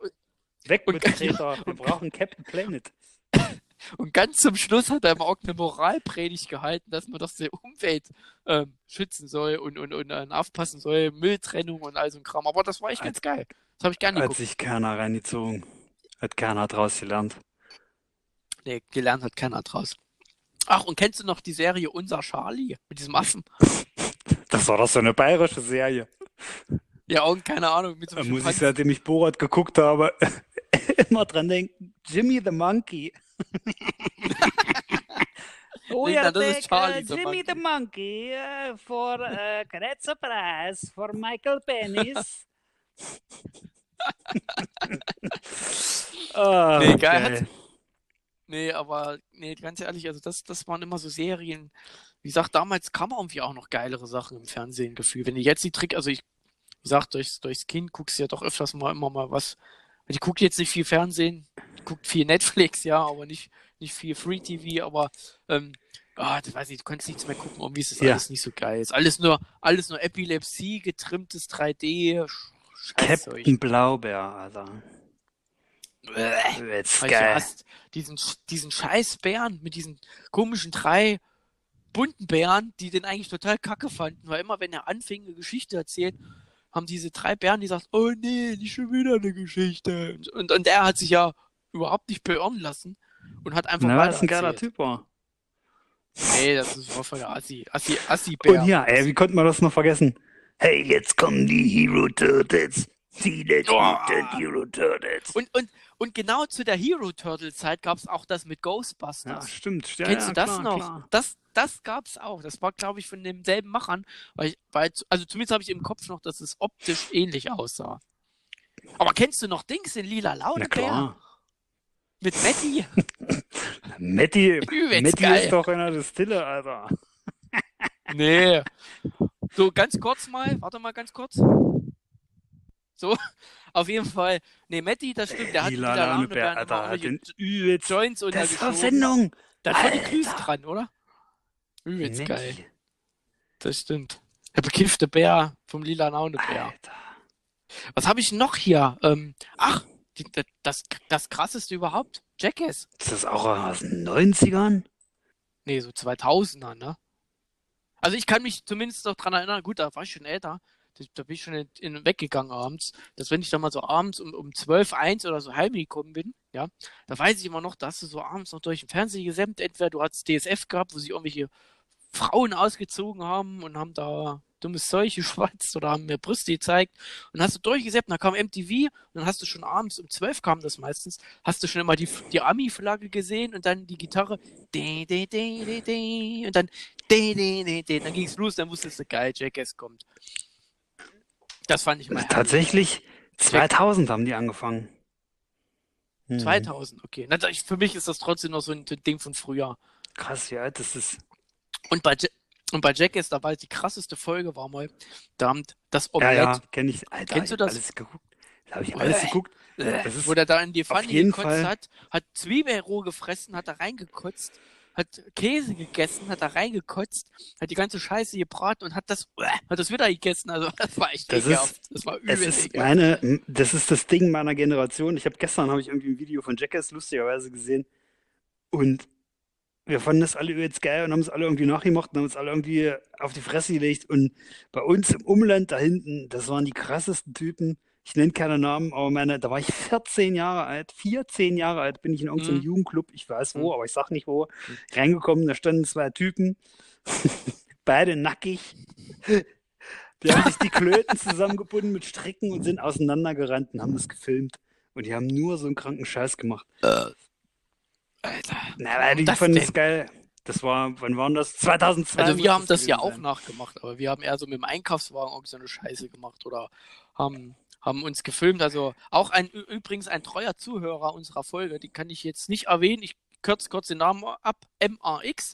Weg mit Treter. Wir brauchen Captain Planet. [LAUGHS] und ganz zum Schluss hat er immer auch eine Moralpredigt gehalten, dass man doch die Umwelt ähm, schützen soll und, und, und äh, aufpassen soll, Mülltrennung und all so ein Kram. Aber das war echt ganz geil. Das habe ich gerne Hat geguckt. sich keiner reingezogen. Hat keiner draus gelernt. Nee, gelernt hat keiner draus. Ach, und kennst du noch die Serie Unser Charlie mit diesem Affen? [LAUGHS] Das war doch so eine bayerische Serie. Ja, und keine Ahnung, mit so Da muss ich, Schimpansen. seitdem ich Borat geguckt habe, [LAUGHS] immer dran denken. Jimmy the Monkey. [LAUGHS] oh das ist Charlie the Jimmy the Monkey uh, for uh, great surprise for Michael Penis. ah, Nee, geil. Nee, aber nee, ganz ehrlich, also das, das waren immer so Serien. Wie gesagt, damals kam irgendwie auch noch geilere Sachen im Fernsehen gefühlt. Wenn ich jetzt die Trick, also ich, wie gesagt, durchs, durchs Kind guckst du ja doch öfters mal immer mal was. Ich gucke jetzt nicht viel Fernsehen, ich gucke viel [LAUGHS] Netflix, ja, aber nicht, nicht viel Free TV, aber ähm, ah, das weiß ich, du konntest nichts mehr gucken, irgendwie ist das Ja. alles nicht so geil. Ist alles nur, alles nur Epilepsie, getrimmtes 3D, Sch- Scheißzeug. Captain Blaubeer, Alter. Weil du geil. hast diesen, diesen scheiß Bären mit diesen komischen drei bunten Bären, die den eigentlich total kacke fanden, weil immer wenn er anfing, eine Geschichte erzählt, haben diese drei Bären, die sagt, oh nee, nicht schon wieder eine Geschichte. Und, und, und er hat sich ja überhaupt nicht beirren lassen und hat einfach Na, weiter das ist ein geiler. Typ war. Nee, das ist voll der Assi, Assi, Assi-Bär. Und ja, ey, wie konnte man das noch vergessen? Hey, jetzt kommen die Hero Turtles. Oh. Mutant Hero Turtles. Und, und, und genau zu der Hero Turtle Zeit gab es auch das mit Ja, Ghostbusters. stimmt. Ja, Kennst ja, du das klar, noch? Klar. Das, das gab's auch. Das war, glaube ich, von demselben Machern. Weil ich, weil, also zumindest habe ich im Kopf noch, dass es optisch ähnlich aussah. Aber kennst du noch Dings in lila Na Launebär? Mit Matty? [LAUGHS] Matti, Matti geil. ist doch in der Distille, Alter. [LAUGHS] Nee. So, ganz kurz mal, warte mal ganz kurz. So, [LAUGHS] auf jeden Fall. Nee, Matty, das stimmt, der hat Launebär, Launebär Alter, hat den übelst. Joints Das war. Sendung. Da war die. Grüße dran, oder? Übelst Matti. geil. Das stimmt. Der bekiffte Bär vom lila Launebär. Alter. Was habe ich noch hier? Ähm, ach, die, das, das, krasseste überhaupt? Jackass. Ist das auch aus den 90ern? Nee, so 2000er, ne? Also ich kann mich zumindest noch dran erinnern, gut, da war ich schon älter, da, da bin ich schon in, in, weggegangen abends, dass wenn ich dann mal so abends um, um 12, 1 oder so heimgekommen bin, ja, da weiß ich immer noch, da hast du so abends noch durch den Fernseher gesämmt, entweder du hattest DSF gehabt, wo sich irgendwelche Frauen ausgezogen haben und haben da dummes Zeug [LAUGHS] geschwatzt oder haben mir Brüste gezeigt und hast du durchgesäppt, dann kam MTV und dann hast du schon abends um 12 kam das meistens, hast du schon immer die, die Ami-Flagge gesehen und dann die Gitarre de, de, de, de, de, und dann de, de, de, de, dann ging's los, dann wusstest du, geil, Jackass kommt. Das fand ich mal herrlich. Tatsächlich 2000 haben die angefangen. Mhm. 2000, okay. Na, für mich ist das trotzdem noch so ein Ding von früher. Krass, wie alt das ist. Und bei, Ja- und bei Jackass, da war die krasseste Folge, war mal, da haben das Ja, Omelette, ja, kenne ich. Alter, Kennst du das? Alles geguckt. Das habe ich alles Äh. geguckt. äh, das ist wo der da in die Pfanne gekotzt Fall- hat, hat Zwiebelroh gefressen, hat da reingekotzt, hat Käse gegessen, hat da reingekotzt, hat die ganze Scheiße gebraten und hat das, äh, hat das wieder gegessen. Also [LAUGHS] das war echt Das ekelhaft. ist- das war Es übel ist ekelhaft. meine, das ist das Ding meiner Generation. Ich habe gestern habe ich irgendwie ein Video von Jackass lustigerweise gesehen und wir fanden das alle übelst geil und haben es alle irgendwie nachgemacht und haben uns alle irgendwie auf die Fresse gelegt. Und bei uns im Umland da hinten, das waren die krassesten Typen. Ich nenne keine Namen, aber meine, da war ich 14 Jahre alt. 14 Jahre alt bin ich in irgendeinem Mhm. Jugendclub, ich weiß wo, Mhm. aber ich sag nicht wo, reingekommen. Da standen zwei Typen, [LAUGHS] beide nackig. Die haben sich die Klöten [LAUGHS] zusammengebunden mit Stricken und sind auseinandergerannt und haben das gefilmt. Und die haben nur so einen kranken Scheiß gemacht. Alter. Na, die das fanden es geil. Das war, wann waren das? 2002 Also wir haben das ja gewesen auch sein. nachgemacht, aber wir haben eher so mit dem Einkaufswagen irgendwie so eine Scheiße gemacht oder haben, haben uns gefilmt. Also auch ein übrigens ein treuer Zuhörer unserer Folge, die kann ich jetzt nicht erwähnen. Ich kürze kurz den Namen ab, MAX.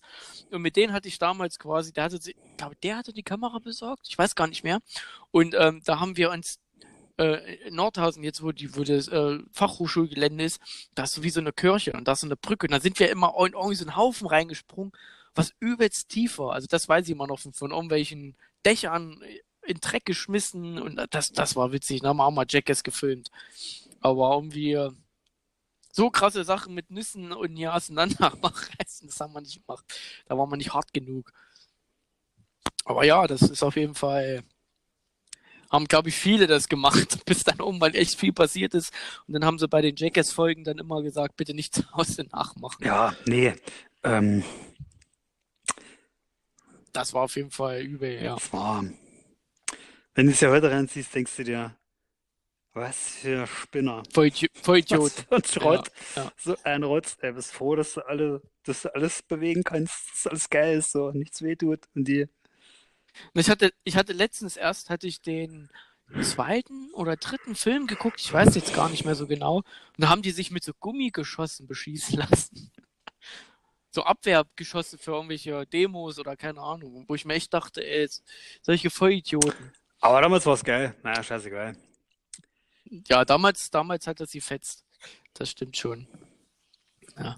Und mit denen hatte ich damals quasi, der hatte, glaube, der hatte die Kamera besorgt, ich weiß gar nicht mehr. Und ähm, da haben wir uns äh, Nordhausen, jetzt wo die, wo das äh, Fachhochschulgelände ist, da ist so wie so eine Kirche und da ist so eine Brücke. Und da sind wir immer in irgendwie so einen Haufen reingesprungen, was übelst tief war. Also das weiß ich immer noch von, von irgendwelchen Dächern in Dreck geschmissen und das, das war witzig. Da haben wir auch mal Jackass gefilmt. Aber irgendwie äh, so krasse Sachen mit Nüssen und hier auseinander reißen, [LAUGHS] das haben wir nicht gemacht. Da waren wir nicht hart genug. Aber ja, das ist auf jeden Fall haben, glaube ich, viele das gemacht, [LAUGHS] bis dann irgendwann echt viel passiert ist. Und dann haben sie bei den Jackass-Folgen dann immer gesagt, bitte nicht zu [LAUGHS] Hause nachmachen. Ja, nee. Ähm, Das war auf jeden Fall übel, ja. das war, wenn du es ja heute reinziehst, denkst du dir, was für Spinner. Vollidiot. Vollidiot. Was für ein Schrott. Ja, ja. So ein Rotz. Ey, bist froh, dass du alle, dass du alles bewegen kannst, dass alles geil ist, so, nichts wehtut. Und die, Ich hatte, ich hatte letztens erst, hatte ich den zweiten oder dritten Film geguckt, ich weiß jetzt gar nicht mehr so genau. Und da haben die sich mit so Gummigeschossen beschießen lassen. [LAUGHS] So Abwehrgeschosse für irgendwelche Demos oder keine Ahnung, wo ich mir echt dachte, ey, solche Vollidioten. Aber damals war es geil. Naja, scheißegal. Ja, damals, damals hat er sie fetzt. Das stimmt schon. Ja.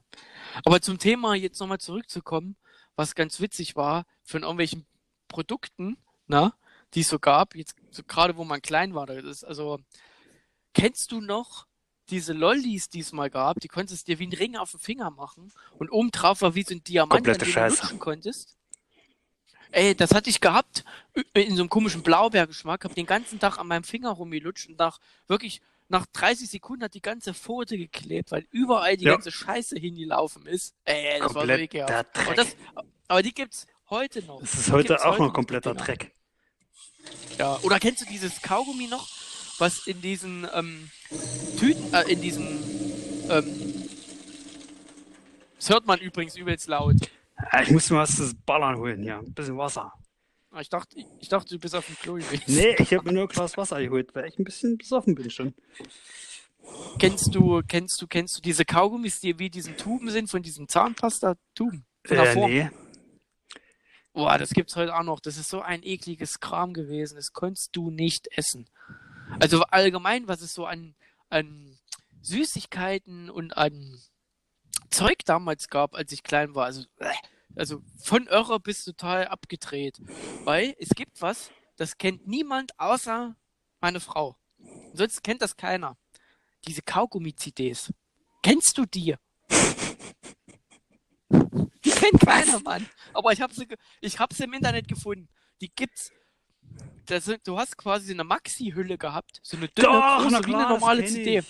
Aber zum Thema jetzt nochmal zurückzukommen, was ganz witzig war, von irgendwelchen Produkten, na, die es so gab, jetzt so gerade wo man klein war, das ist also, kennst du noch diese Lollis, die es mal gab, die konntest dir wie einen Ring auf den Finger machen und oben drauf war wie so ein Diamant, Komplette dem Scheiße. du lutschen konntest? Ey, das hatte ich gehabt in so einem komischen Blaubeergeschmack, hab den ganzen Tag an meinem Finger rumgelutscht und nach wirklich nach 30 Sekunden hat die ganze Pfote geklebt, weil überall die Ja. ganze Scheiße hingelaufen ist. Ey, das war so Komplett ekelhaft. der Aber, das, aber die gibt's heute noch. Das ist Die heute auch noch die kompletter Dinger. Dreck. Ja. Oder kennst du dieses Kaugummi noch, was in diesen ähm, Tüten, äh, in diesen ähm, das hört man übrigens übelst laut. Ja, Ich muss mir was zu ballern holen hier. Ein bisschen Wasser. Ah, Ich dachte, ich, dachte, du bist auf dem Klo gewesen. Nee, ich habe mir nur ein Glas Wasser geholt, weil ich ein bisschen besoffen bin schon. Kennst du, kennst du, kennst du diese Kaugummis, die wie diesen Tuben sind, von diesen Zahnpasta-Tuben? Von Äh, nee. Boah, das gibt's heute auch noch. Das ist so ein ekliges Kram gewesen. Das konntest du nicht essen. Also allgemein, was es so an, an Süßigkeiten und an Zeug damals gab, als ich klein war. Also, äh, also von irre bis total abgedreht. Weil es gibt was, das kennt niemand außer meine Frau. Sonst kennt das keiner. Diese Kaugummi-CDs. Kennst du die? [LAUGHS] Die kennt keiner, Mann. Aber ich habe sie, ich hab sie im Internet gefunden. Die gibt's. Das du hast quasi eine Maxi-Hülle gehabt. So eine dünne, Doch, große, wie eine normale CD. ich.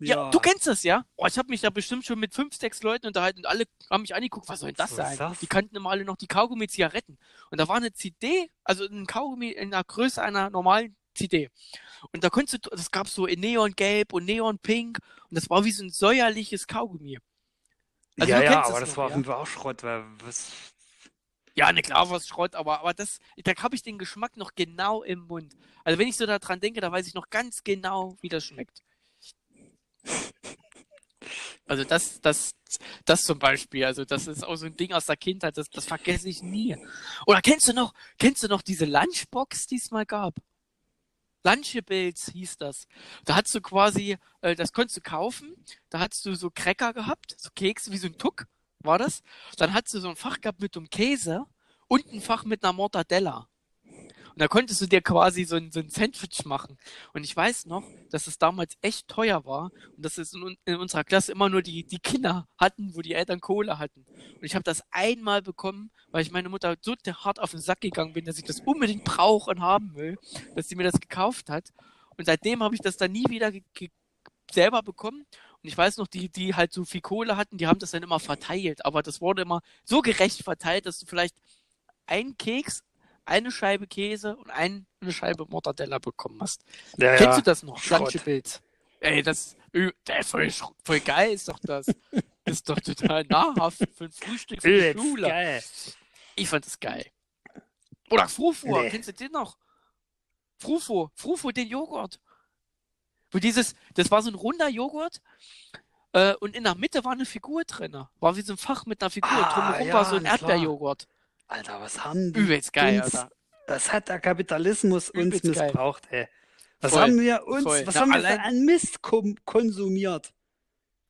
Ja, du kennst das, ja? Oh, ich habe mich da bestimmt schon mit fünf, sechs Leuten unterhalten und alle haben mich angeguckt, was soll denn das ist sein? das? Die kannten immer alle noch die Kaugummi-Zigaretten. Und da war eine CD, also ein Kaugummi in der Größe einer normalen CD. Und da konntest du, das gab so in Neongelb und Neonpink und das war wie so ein säuerliches Kaugummi. Also ja, ja, aber es das noch, war auf ja? jeden Fall auch Schrott, weil was. Ja, ne, klar war's Schrott, aber, aber das, da habe ich den Geschmack noch genau im Mund. Also wenn ich so daran denke, da weiß ich noch ganz genau, wie das schmeckt. Also das, das, das zum Beispiel, also das ist auch so ein Ding aus der Kindheit, das, das vergesse ich nie. Oder kennst du noch, kennst du noch diese Lunchbox, die es mal gab? Lunchables hieß das. Da hattest du quasi, äh, das konntest du kaufen, da hattest du so Cracker gehabt, so Kekse wie so ein Tuck, war das. Dann hattest du so ein Fach gehabt mit einem Käse und ein Fach mit einer Mortadella. Und da konntest du dir quasi so ein, so ein Sandwich machen. Und ich weiß noch, dass es damals echt teuer war und dass es in, in unserer Klasse immer nur die, die Kinder hatten, wo die Eltern Kohle hatten. Und ich habe das einmal bekommen, weil ich meine Mutter so hart auf den Sack gegangen bin, dass ich das unbedingt brauche und haben will, dass sie mir das gekauft hat. Und seitdem habe ich das dann nie wieder selber bekommen. Und ich weiß noch, die, die halt so viel Kohle hatten, die haben das dann immer verteilt. Aber das wurde immer so gerecht verteilt, dass du vielleicht einen Keks, eine Scheibe Käse und ein, eine Scheibe Mortadella bekommen hast. Ja, Kennst ja. du das noch? Lunchables. Ey, das, voll, voll geil ist doch [LAUGHS] das. ist doch total nahrhaft für ein Frühstück für die Schule. geil. Ich fand das geil. Oder Frufo, Nee. kennst du den noch? Frufo, Frufo, den Joghurt. Wo dieses, das war so ein runder Joghurt äh, und in der Mitte war eine Figur drin. War wie so ein Fach mit einer Figur. Ah, Drumherum ja, war so ein. Erdbeerjoghurt. Alter, was haben die Übelst geil, uns, Alter. Das hat der Kapitalismus uns Übelst geil. missbraucht, ey. Was Voll, haben wir uns, voll. was Na, haben wir allein- an Mist konsumiert?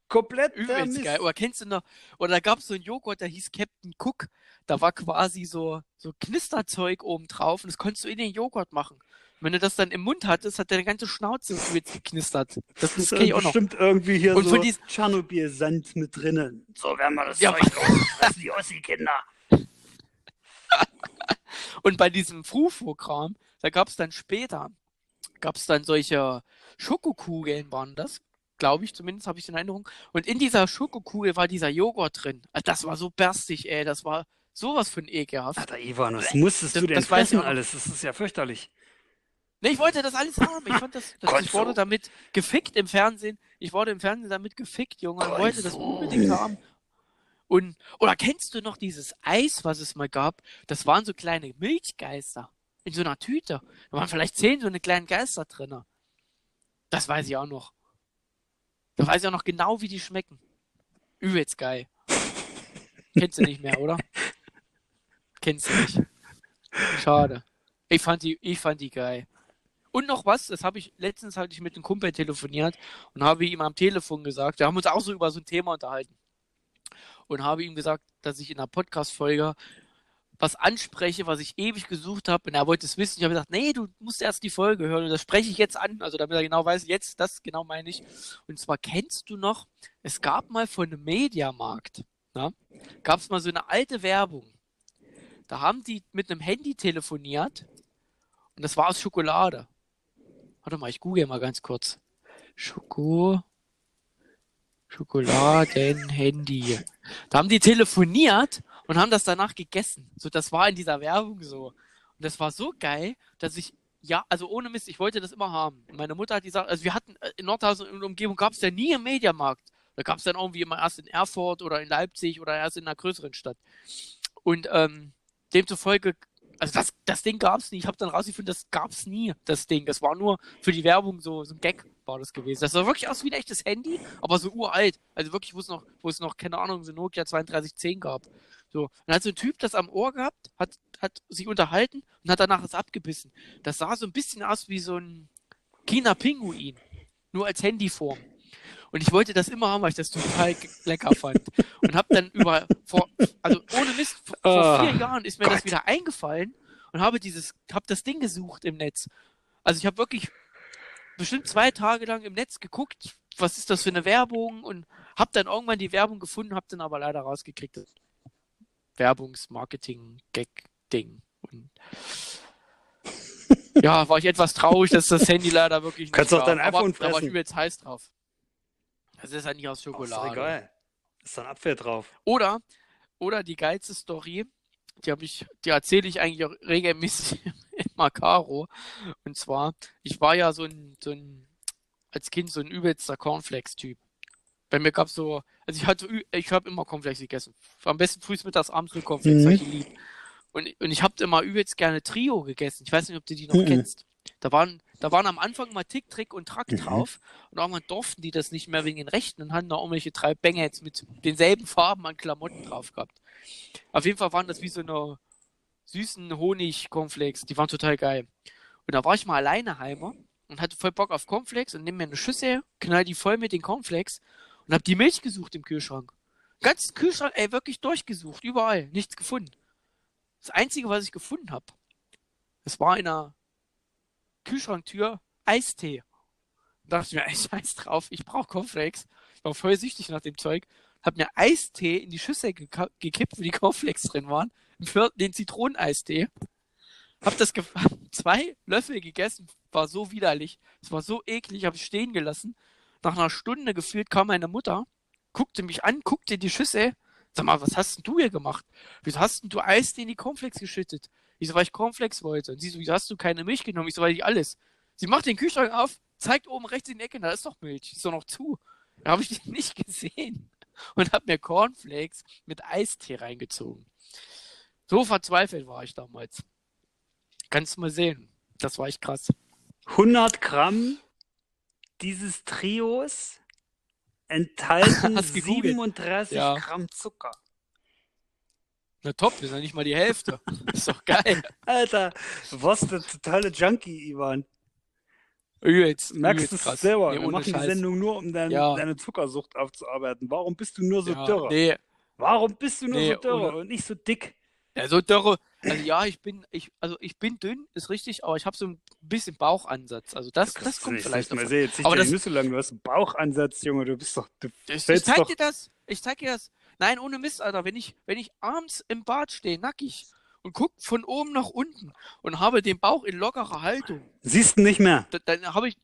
Komplett Übelst Mist. geil. Oder kennst du noch, oder da gab es so einen Joghurt, der hieß Captain Cook. Da war quasi so, so Knisterzeug oben drauf und das konntest du in den Joghurt machen. Und wenn du das dann im Mund hattest, hat deine ganze Schnauze übelst geknistert. Das, das ist kenn ich auch noch. bestimmt irgendwie hier Und so dies- Tschernobyl-Sand mit drinnen. So werden wir das Ja, Zeug losfressen, die Ossi-Kinder. [LAUGHS] Und bei diesem Frufo-Kram, da gab es dann später, gab es dann solche Schokokugeln, waren das, glaube ich, zumindest habe ich in Erinnerung. Und in dieser Schokokugel war dieser Joghurt drin. Also Das war so berstig, ey, das war sowas von ekelhaft. Alter, Ivan, was musstest Das- du denn das ich fressen alles? Das ist ja fürchterlich. Nee, ich wollte das alles haben. Ich fand das, [LAUGHS] das ich wurde damit gefickt im Fernsehen. Ich wurde im Fernsehen damit gefickt, Junge, und wollte das unbedingt haben. Und, oder kennst du noch dieses Eis, was es mal gab? Das waren so kleine Milchgeister in so einer Tüte. Da waren vielleicht zehn so eine kleinen Geister drin. Das weiß ich auch noch. Da weiß ich auch noch genau, wie die schmecken. Übelst geil. Kennst du nicht mehr, oder? Kennst du nicht. Schade. Ich fand die, ich fand die geil. Und noch was, das habe ich, letztens hatte ich mit einem Kumpel telefoniert und habe ihm am Telefon gesagt, wir haben uns auch so über so ein Thema unterhalten. Und habe ihm gesagt, dass ich in einer Podcast-Folge was anspreche, was ich ewig gesucht habe. Und er wollte es wissen. Ich habe gesagt, nee, du musst erst die Folge hören. Und das spreche ich jetzt an. Also damit er genau weiß, jetzt, das genau meine ich. Und zwar kennst du noch, es gab mal von einem Mediamarkt, gab es mal so eine alte Werbung. Da haben die mit einem Handy telefoniert und das war aus Schokolade. Warte mal, ich google mal ganz kurz. Schoko. Schokoladen-Handy. Da haben die telefoniert und haben das danach gegessen. So, das war in dieser Werbung so. Und das war so geil, dass ich, ja, also ohne Mist, ich wollte das immer haben. Meine Mutter hat gesagt, also wir hatten äh, in Nordhausen und Umgebung gab es ja nie einen Mediamarkt. Da gab es dann irgendwie immer erst in Erfurt oder in Leipzig oder erst in einer größeren Stadt. Und ähm, demzufolge, also das, das Ding gab es nie. Ich habe dann rausgefunden, das gab es nie, das Ding. Das war nur für die Werbung so, so ein Gag war das gewesen. Das sah wirklich aus wie ein echtes Handy, aber so uralt. Also wirklich, wo es noch, wo es noch, keine Ahnung, so Nokia 3210 gab. So. Dann hat so ein Typ das am Ohr gehabt, hat, hat sich unterhalten und hat danach es abgebissen. Das sah so ein bisschen aus wie so ein China-Pinguin. Nur als Handyform. Und ich wollte das immer haben, weil ich das total lecker fand. Und habe dann über, vor, also ohne Mist, vor, vor Ah, vier Jahren ist mir das Gott. wieder eingefallen und habe dieses, habe das Ding gesucht im Netz. Also ich habe wirklich bestimmt zwei Tage lang im Netz geguckt, was ist das für eine Werbung und habe dann irgendwann die Werbung gefunden, habe dann aber leider rausgekriegt, das Werbungs-Marketing-Gag-Ding. Und [LAUGHS] ja, war ich etwas traurig, dass das Handy leider wirklich nicht Kannst doch dein aber iPhone Da war ich fressen. übelst heiß drauf. Das ist ja nicht aus Oh, ist Schokolade. egal. Ist da ein Apfel drauf. Oder, oder die geilste Story, die habe ich, die erzähle ich eigentlich auch regelmäßig in Macaro. Und zwar, ich war ja so ein, so ein, als Kind so ein übelster Cornflakes-Typ. Bei mir gab's so, also ich hatte, ich habe immer Cornflakes gegessen. Am besten frühs, mittags, abends nur Cornflakes, Mhm. ich lieb. Und, und ich habe immer übelst gerne Trio gegessen. Ich weiß nicht, ob du die noch Mhm. kennst. Da waren, da waren am Anfang mal Tick, Trick und Track Mhm. drauf. Und irgendwann durften die das nicht mehr wegen den Rechten und hatten da irgendwelche drei Bänge jetzt mit denselben Farben an Klamotten drauf gehabt. Auf jeden Fall waren das wie so eine süßen Honig-Cornflakes. Die waren total geil. Und da war ich mal alleine heimer und hatte voll Bock auf Cornflakes und nehme mir eine Schüssel, knall die voll mit den Cornflakes und hab die Milch gesucht im Kühlschrank. Ganzen Kühlschrank, ey, wirklich durchgesucht, überall, nichts gefunden. Das Einzige, was ich gefunden habe, das war in einer Kühlschranktür Eistee. Da dachte ich mir, ey, scheiß drauf, ich brauche Cornflakes. Ich war voll süchtig nach dem Zeug. Hab mir Eistee in die Schüssel gekippt, wo die Cornflakes drin waren. Für den Zitroneneistee. Hab das ge [LAUGHS] hab zwei Löffel gegessen, war so widerlich. Es war so eklig, habe ich stehen gelassen. Nach einer Stunde gefühlt kam meine Mutter, guckte mich an, guckte die Schüssel. Sag mal, was hast denn du hier gemacht? Wieso hast denn du Eistee in die Cornflakes geschüttet? Ich so, weil ich Cornflakes wollte. Und sie so, wieso hast du keine Milch genommen? Ich so, weil ich alles. Sie macht den Kühlschrank auf, zeigt oben rechts in die Ecke, da ist doch Milch, ist doch noch zu. Da habe ich die [LAUGHS] nicht gesehen und habe mir Cornflakes mit Eistee reingezogen. So verzweifelt war ich damals. Kannst du mal sehen. Das war echt krass. 100 Gramm dieses Trios enthalten [LAUGHS] Hast gegoogelt. 37 Ja. Gramm Zucker. Na top, das ist ja nicht mal die Hälfte. [LAUGHS] ist doch geil. Alter, was der totale Junkie, Ivan. Übelst, Merkst du es selber? Nee, Wir machen die Scheiß. Sendung nur, um dein, Ja. deine Zuckersucht aufzuarbeiten. Warum bist du nur so ja, dürre? Nee, Warum bist du nur Nee, so dürre und nicht so dick? Ja, so dürre. Also ja, ich bin, ich, also ich bin dünn, ist richtig, aber ich habe so ein bisschen Bauchansatz. Also das, das, du kommt vielleicht mal sehen. Jetzt Aber das- Nüsse lang. Du hast einen Bauchansatz, Junge. Du bist doch. Du Ich, ich zeig doch. dir das. Ich zeig dir das. Nein, ohne Mist, Alter. Wenn ich, wenn ich abends im Bad stehe, nackig, und guck von oben nach unten und habe den Bauch in lockerer Haltung, Siehst du nicht mehr. da, dann habe ich,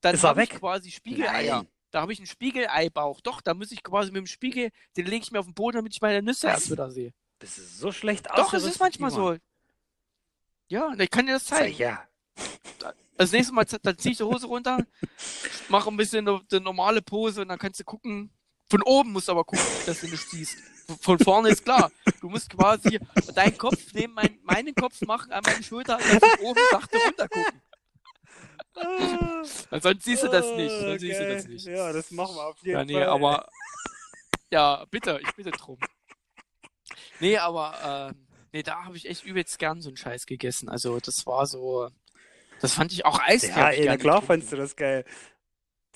dann habe ich quasi Spiegeleier. Nein. Da habe ich einen Spiegeleiebauch. Doch, da muss ich quasi mit dem Spiegel, den lege ich mir auf den Boden, damit ich meine Nüsse erst wieder sehe. Das ist so schlecht Doch, es ist manchmal so. Ja, ich kann dir das zeigen. Ja. Das nächste Mal, dann zieh ich die Hose runter, mache ein bisschen eine, eine normale Pose und dann kannst du gucken. Von oben musst du aber gucken, dass du nicht siehst. Von vorne ist klar. Du musst quasi deinen Kopf neben mein, meinen Kopf machen, an meine Schulter und dann von oben sachte runter gucken. Sonst siehst du das nicht. Sonst siehst du das Okay. nicht. Ja, das machen wir auf jeden Ja, nee, Fall. aber. Ja, bitte, ich bitte drum. Nee, aber, ähm, nee, da habe ich echt übelst gern so einen Scheiß gegessen. Also, das war so. Das fand ich auch Eis. Ja, ey, na klar fandst du das geil.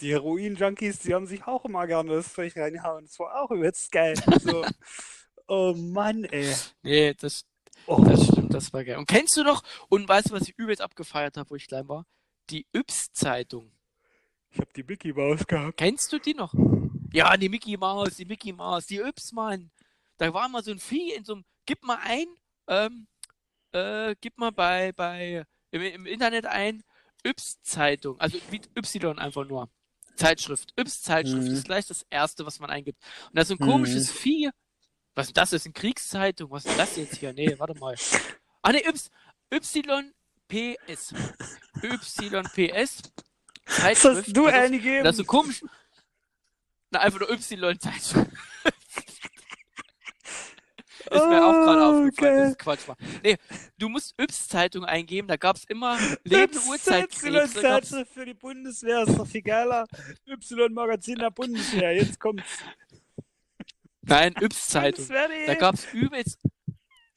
Die Heroin-Junkies, die haben sich auch immer gerne das Zeug reingehauen. Das war auch übelst geil. So. [LAUGHS] oh Mann, ey. Nee, das, Oh. das stimmt, das war geil. Und kennst du noch, und weißt du, was ich übelst abgefeiert habe, wo ich klein war? Die Yps-Zeitung. Ich hab die Mickey Maus gehabt. Kennst du die noch? Ja, die Mickey Maus, die Mickey Maus, die Yps, Mann. Da war mal so ein Vieh in so einem, gib mal ein, ähm, äh, gib mal bei, bei im, im Internet ein Yps-Zeitung, also wie Y einfach nur. Zeitschrift. Yps-Zeitschrift Mhm. ist gleich das erste, was man eingibt. Und da ist so ein komisches Vieh. Was ist das? Das ist eine Kriegszeitung. Was ist das jetzt hier? Nee, warte mal. Ah, ne, Yps. YPS. YPS. Zeitschrift. hast du Das eingegeben? das ist so komisch. Na, einfach nur Y-Zeitschrift. Ist mir auch gerade Oh, aufgefallen, geil. dass es Quatsch war. Nee, du musst Yps-Zeitung eingeben, da gab es immer [LAUGHS] lebende Uhrzeitkrebse. Y-Zeitschrift für die Bundeswehr ist doch viel geiler. Y-Magazin der Bundeswehr. Jetzt kommt's. Nein, [LAUGHS] Yps-Zeitung. Da gab es übelst,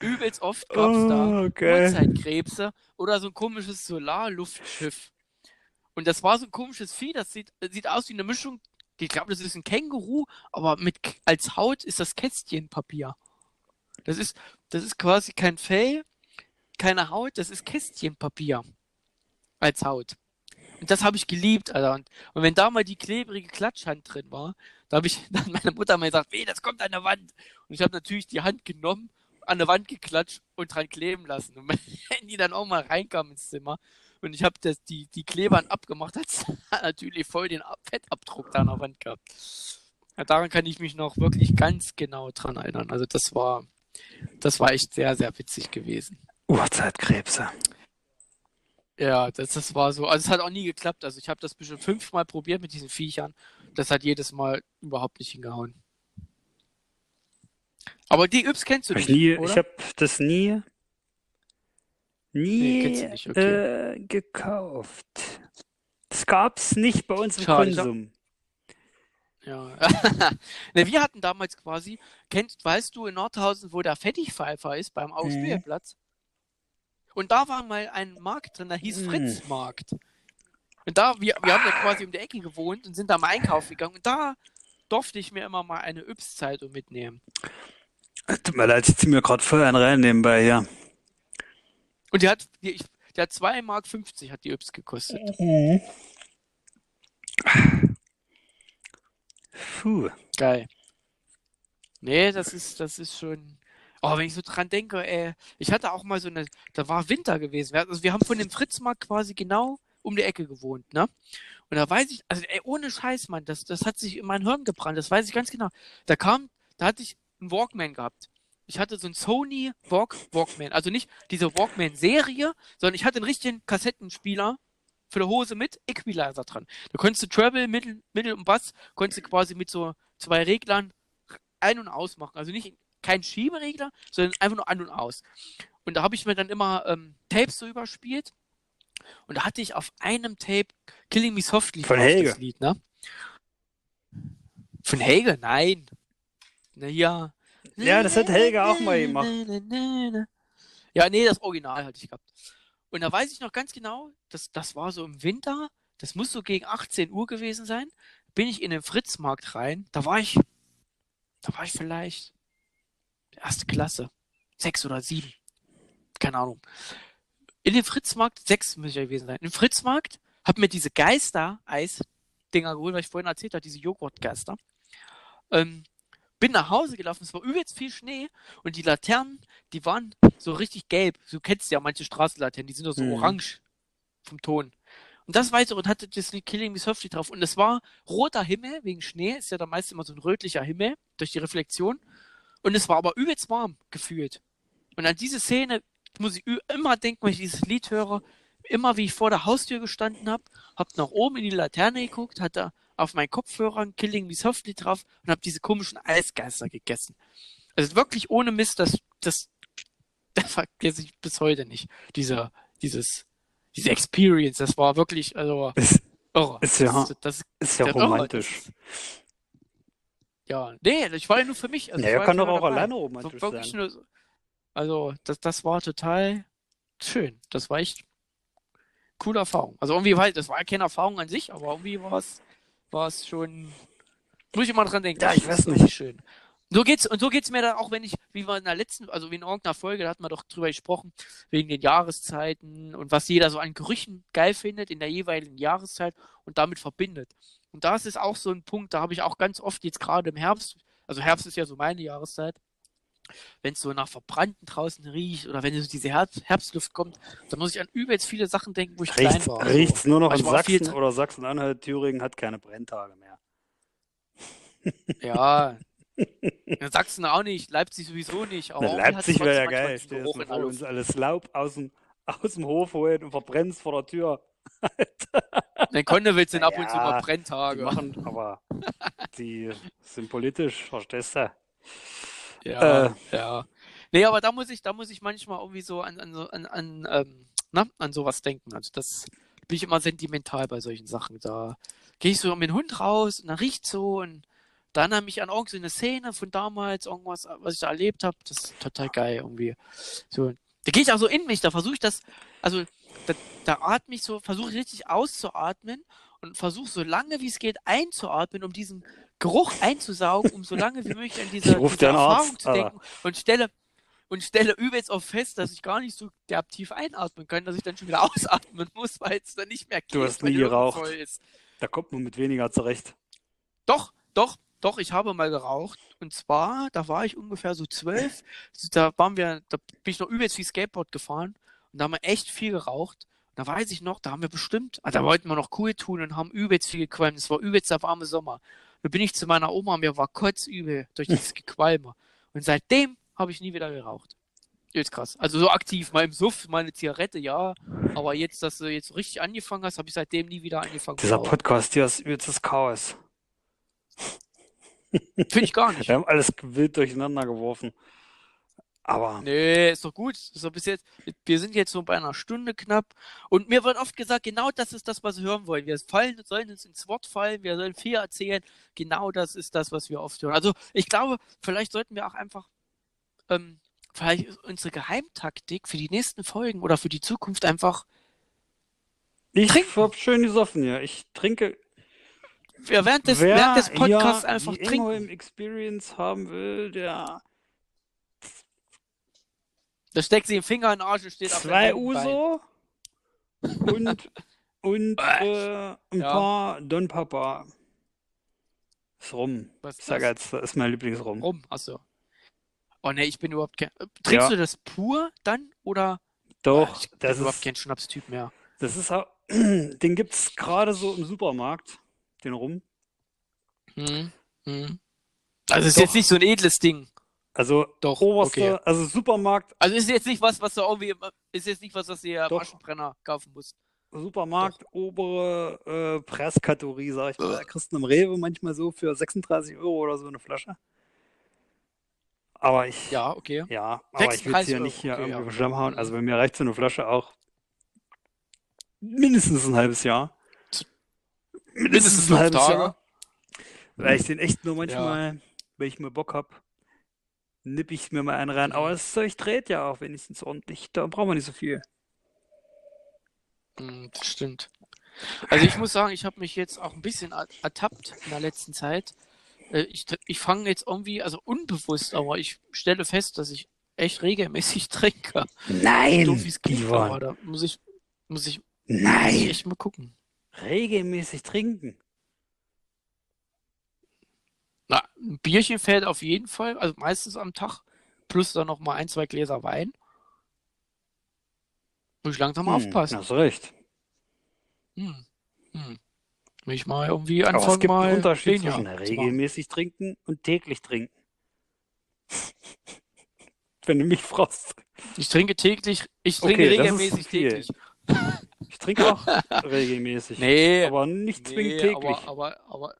übelst oft gab's da Oh, okay. Uhrzeitkrebse oder so ein komisches Solarluftschiff. Und das war so ein komisches Vieh, das sieht, sieht aus wie eine Mischung. Ich glaube, das ist ein Känguru, aber mit als Haut ist das Kästchenpapier. Das ist, das ist quasi kein Fell, keine Haut, das ist Kästchenpapier als Haut. Und das habe ich geliebt, Alter. Und, und wenn da mal die klebrige Klatschhand drin war, da habe ich [LAUGHS] dann meine Mutter mal gesagt, weh, das kommt an der Wand. Und ich habe natürlich die Hand genommen, an der Wand geklatscht und dran kleben lassen. Und wenn [LAUGHS] die dann auch mal reinkam ins Zimmer und ich habe die, die Klebern abgemacht, hat [LAUGHS] natürlich voll den Ab- Fettabdruck da an der Wand gehabt. Ja, daran kann ich mich noch wirklich ganz genau dran erinnern. Also das war, das war echt sehr, sehr witzig gewesen. Uhrzeitkrebse. Ja, das, das war so. Also es hat auch nie geklappt. Also ich habe das bestimmt fünfmal probiert mit diesen Viechern. Das hat jedes Mal überhaupt nicht hingehauen. Aber die Yps kennst du Hab ich nicht, nie, oder? ich habe das nie, nie Nee, nicht, okay. äh, gekauft. Das gab's nicht bei uns im Konsum. Ja. [LAUGHS] ne, wir hatten damals quasi, kennst, weißt du in Nordhausen, wo der Fettigpfeifer ist, beim Ausspielplatz? Und da war mal ein Markt drin, der hieß Mhm. Fritzmarkt. Und da, wir, wir haben da quasi um die Ecke gewohnt und sind da mal einkaufen gegangen. Und da durfte ich mir immer mal eine Yps-Zeitung mitnehmen. Tut mir leid, ich zieh mir gerade voll einen rein nebenbei hier. Und die hat, die, ich, die hat 2,50 Mark hat die Yps gekostet. Puh. Geil. Nee, das ist, das ist schon. Oh, wenn ich so dran denke, ey, ich hatte auch mal so eine, da war Winter gewesen. Wir, also wir haben von dem Fritzmarkt quasi genau um die Ecke gewohnt, ne? Und da weiß ich, also ey, ohne Scheiß, Mann, das, das hat sich in mein Hirn gebrannt, das weiß ich ganz genau. Da kam, da hatte ich einen Walkman gehabt. Ich hatte so einen Sony Walk, Walkman, also nicht diese Walkman-Serie, sondern ich hatte einen richtigen Kassettenspieler für die Hose mit Equalizer dran. Da konntest du Treble, Mittel, Mittel und Bass, konntest du quasi mit so zwei Reglern ein- und ausmachen. Also nicht kein Schieberegler, sondern einfach nur an und aus. Und da habe ich mir dann immer ähm, Tapes so überspielt. Und da hatte ich auf einem Tape Killing Me Softly Von Helge. Lied, ne? Von Helge? Nein. Na ja. Ja, das hat Helge auch mal gemacht. Ja, nee, das Original hatte ich gehabt. Und da weiß ich noch ganz genau, das, das war so im Winter, das muss so gegen 18 Uhr gewesen sein, bin ich in den Fritzmarkt rein, da war ich, da war ich vielleicht erste Klasse, sechs oder sieben, keine Ahnung. In den Fritzmarkt, sechs muss ich ja gewesen sein, im Fritzmarkt, hab mir diese Geister-Eis-Dinger geholt, was ich vorhin erzählt habe, diese Joghurtgeister. Ähm, bin nach Hause gelaufen, es war übelst viel Schnee und die Laternen, die waren so richtig gelb. Du kennst ja manche Straßenlaternen, die sind doch so Mhm. orange vom Ton. Und das weiß ich und hatte das Lied Killing Me Softly drauf. Und es war roter Himmel wegen Schnee, ist ja da meist immer so ein rötlicher Himmel durch die Reflexion. Und es war aber übelst warm gefühlt. Und an diese Szene muss ich immer denken, wenn ich dieses Lied höre, immer wie ich vor der Haustür gestanden habe, hab nach oben in die Laterne geguckt, hatte auf meinen Kopfhörern Killing Me Softly drauf und habe diese komischen Eisgeister gegessen. Also wirklich ohne Mist, das, das, [LAUGHS] das vergesse ich bis heute nicht. Diese, dieses, diese Experience, das war wirklich, also, Ist, irre. Ist ja- das, das, ist ja ja irre. romantisch. Das, ja, nee, ich war ja nur für mich. Also Ja, er kann doch auch dabei. alleine romantisch sein. nur, so- also, das, das war total schön. Das war echt coole Erfahrung. Also irgendwie war, das war ja keine Erfahrung an sich, aber irgendwie war es, war es schon, muss ich immer dran denken. Ja, Das ich ist weiß nicht. Schön. So geht's, und so geht's mir dann auch, wenn ich, wie wir in der letzten, also wie in irgendeiner Folge, da hatten wir doch drüber gesprochen, wegen den Jahreszeiten und was jeder so an Gerüchen geil findet in der jeweiligen Jahreszeit und damit verbindet. Und das ist auch so ein Punkt, da habe ich auch ganz oft jetzt gerade im Herbst, also Herbst ist ja so meine Jahreszeit, wenn es so nach Verbrannten draußen riecht oder wenn so diese Herbst Herbstluft kommt, dann muss ich an übelst viele Sachen denken, wo ich Riecht's, klein war. riecht's nur noch in Sachsen oder Sachsen-Anhalt, Thüringen hat keine Brenntage mehr. Ja. [LAUGHS] In Sachsen auch nicht, Leipzig sowieso nicht. Aber Na, Leipzig wäre ja geil. Stell dir vor, uns alles Laub aus dem, [LAUGHS] aus dem Hof holen und verbrennst vor der Tür. [LAUGHS] In Konnewitz sind ab und zu Ja, mal Die Brenntage. machen, aber die sind politisch, verstehst du? Ja, Äh. ja. Nee, aber da muss ich, da muss ich manchmal irgendwie so an, an, an, an, ähm, na, an sowas denken. Also das bin ich immer sentimental bei solchen Sachen. Da gehe ich so mit dem Hund raus und dann riecht so und dann erinnere mich an irgendeine Szene von damals, irgendwas, was ich da erlebt habe. Das ist total geil irgendwie. So, da gehe ich auch so in mich, da versuche ich das, also da, da atme ich so, versuche ich richtig auszuatmen und versuche so lange wie es geht einzuatmen, um diesen Geruch einzusaugen, um so lange wie möglich an [LAUGHS] diese, Ich diese Erfahrung Arzt, zu denken und stelle und stelle übelst auch fest, dass ich gar nicht so derb tief einatmen kann, dass ich dann schon wieder [LAUGHS] ausatmen muss, weil es dann nicht mehr geht, Du hast nie geraucht. Da kommt man mit weniger zurecht. Doch, doch, doch, ich habe mal geraucht. Und zwar, da war ich ungefähr so zwölf. Da waren wir, da bin ich noch übelst viel Skateboard gefahren. Und da haben wir echt viel geraucht. Und da weiß ich noch, da haben wir bestimmt, ah, da wollten wir noch cool tun und haben übelst viel gequalmt. Es war übelst der warme Sommer. Da bin ich zu meiner Oma, mir war kotzübel durch dieses [LAUGHS] Gequalme. Und seitdem habe ich nie wieder geraucht. Jetzt krass. Also so aktiv, mal im Suff, mal eine Zigarette, ja. Aber jetzt, dass du jetzt so richtig angefangen hast, habe ich seitdem nie wieder angefangen Dieser. Podcast hier ist übelstes Chaos. Finde ich gar nicht. Wir haben alles wild durcheinander geworfen. Aber Nee, ist doch gut. Ist doch bis jetzt, wir sind jetzt so bei einer Stunde knapp. Und mir wird oft gesagt, genau das ist das, was wir hören wollen. Wir fallen, sollen uns ins Wort fallen, wir sollen viel erzählen. Genau das ist das, was wir oft hören. Also ich glaube, vielleicht sollten wir auch einfach ähm, vielleicht unsere Geheimtaktik für die nächsten Folgen oder für die Zukunft einfach ich Trinken. hab schön gesoffen hier. Ich trinke. Ja, während des, Wer während des Podcasts hier einfach die trinken. Ingolm Experience haben will, der Da steckt sie den Finger in den Arsch und steht auf zwei Bein. Uso und, und [LAUGHS] äh, ein Ja. paar Don Papa. Ist rum. Was Ich ist das? jetzt, das ist mein Lieblingsrum. Rum, achso. Oh ne, ich bin überhaupt kein. Trinkst Ja. du das pur dann oder? Doch, ich bin das überhaupt ist, kein Schnapstyp mehr. das ist [CLEARS THROAT] den gibt's gerade so im Supermarkt, den Rum. Hm. Hm. Also ist Doch. jetzt nicht so ein edles Ding. Also Doch, oberste, okay. also Supermarkt, Also ist jetzt nicht was, was du irgendwie, ist jetzt nicht was, was du dir am Doch. Aschenbrenner kaufen musst. Supermarkt, obere äh, Preiskategorie, sag ich mal. Da kriegst du im Rewe manchmal so für 36 Euro oder so eine Flasche. Aber ich, Ja, okay. ja, aber ich will es 36 hier Euro, nicht hier okay, irgendwie ja. hauen. Also bei mir reicht so eine Flasche auch mindestens ein halbes Jahr. Mindestens ein fünf halbes Tage. Jahr. Weil ich den echt nur manchmal, wenn ich mal Bock hab, nipp ich mir mal einen rein. Aber das Zeug dreht ja auch wenigstens ordentlich. Da brauchen wir nicht so viel. Hm, das stimmt. Also ich muss sagen, ich habe mich jetzt auch ein bisschen er- ertappt in der letzten Zeit. Äh, Ich, ich fange jetzt irgendwie, also unbewusst, aber ich stelle fest, dass ich echt regelmäßig [LAUGHS] trinke. Nein, Doof wie es klingt, Ivan. aber da muss ich, muss ich, muss ich Nein, echt mal gucken. Regelmäßig trinken. Na, ein Bierchen fällt auf jeden Fall, also meistens am Tag, plus dann noch mal ein, zwei Gläser Wein. Muss ich langsam Hm, aufpassen. Hast recht. Hm. Hm. Will ich mal irgendwie Aber es anfangen, gibt einen mal Unterschied weniger zwischen regelmäßig trinken und täglich trinken. [LAUGHS] Wenn du mich fragst. Ich trinke täglich, ich trinke Okay, regelmäßig täglich. [LAUGHS] Ich trinke auch [LAUGHS] regelmäßig. Nee, Aber nicht zwingend nee, täglich. aber, aber, aber,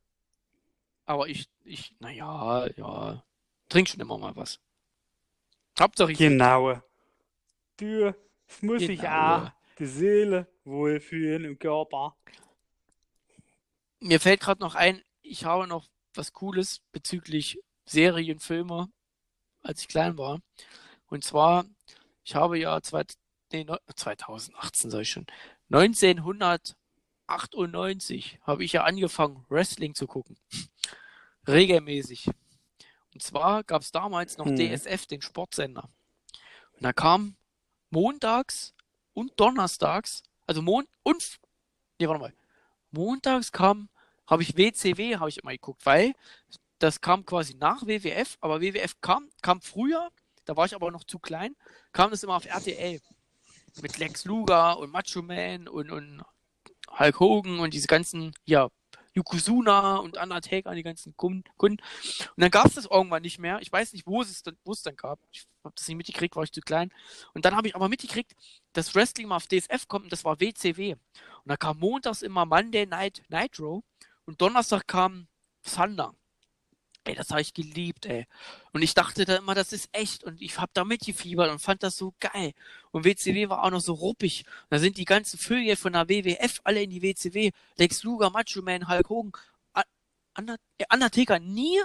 aber ich, ich, naja, ja, trink schon immer mal was. Hauptsache ich Genau. Du, es muss sich Genau. auch die Seele wohlfühlen im Körper. Mir fällt gerade noch ein, ich habe noch was Cooles bezüglich Serien, Filme, als ich klein war. Und zwar, ich habe ja zwei, nee, neu- 2018 sag ich schon, 1998 habe ich ja angefangen, Wrestling zu gucken. [LAUGHS] Regelmäßig. Und zwar gab es damals noch Hm. DSF, den Sportsender. Und da kam montags und donnerstags, also Mond und, nee, warte mal, montags kam, habe ich WCW, habe ich immer geguckt, weil das kam quasi nach WWF, aber WWF kam, kam früher da war ich aber noch zu klein, kam das immer auf RTL. Mit Lex Luger und Macho Man und, und Hulk Hogan und diese ganzen, ja, Yokozuna und Undertaker, die ganzen Kunden. Und dann gab es das irgendwann nicht mehr. Ich weiß nicht, wo es, dann, wo es dann gab. Ich habe das nicht mitgekriegt, war ich zu klein. Und dann habe ich aber mitgekriegt, dass Wrestling mal auf DSF kommt und das war WCW. Und da kam montags immer Monday Night Nitro und Donnerstag kam Thunder. Ey, das habe ich geliebt, ey. Und ich dachte da immer, das ist echt. Und ich habe da mitgefiebert und fand das so geil. Und WCW war auch noch so ruppig. Da sind die ganzen Vögel von der WWF alle in die WCW. Lex Luger, Macho Man, Hulk Hogan, Undertaker nie.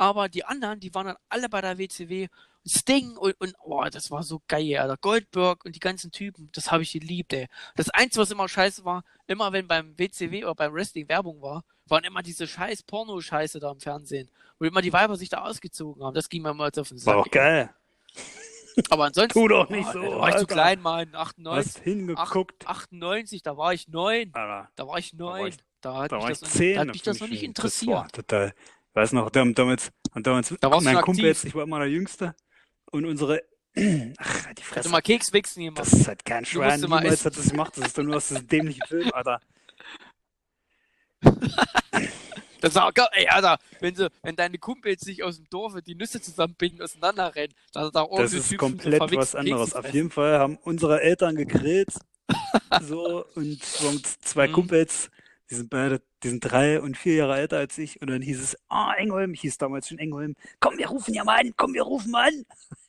Aber die anderen, die waren dann alle bei der WCW. Sting und, und oh, das war so geil, Alter. Goldberg und die ganzen Typen, das habe ich geliebt, ey. Das Einzige, was immer scheiße war, immer wenn beim WCW oder beim Wrestling Werbung war, waren immer diese scheiß Porno-Scheiße da im Fernsehen. Wo immer die Weiber sich da ausgezogen haben. Das ging mir mal auf den Sack. War doch geil. Aber ansonsten. Tu doch nicht oh, so. War ich zu klein, Mann. 98. Hast hingeguckt. 98, da war ich neun. Da war ich neun. Da, hat da mich, das, noch, zehn, da hat mich das noch nicht interessiert. Das total. Weiß noch, damals, damals da warst mein du Kumpel jetzt, ich war immer der Jüngste. Und unsere. [CLEARS THROAT] Ach, die Fresse. mal Kekswichsen gemacht. Das ist halt kein Du Schwein. Niemals hat das gemacht. Das ist doch nur aus diesem dämlichen Film, [LAUGHS] Alter. [LAUGHS] Das war geil, ey, Alter, wenn, sie, wenn deine Kumpels sich aus dem Dorf die Nüsse zusammenbinden, auseinanderrennen, dann hat da Das ist Typen komplett was anderes. Auf jeden Fall haben unsere Eltern gegrillt. [LAUGHS] so, und zwei Mhm. Kumpels, die sind beide, die sind drei und vier Jahre älter als ich. Und dann hieß es, ah, Engholm, hieß damals schon Engholm, komm, wir rufen ja mal an, komm, wir rufen mal an.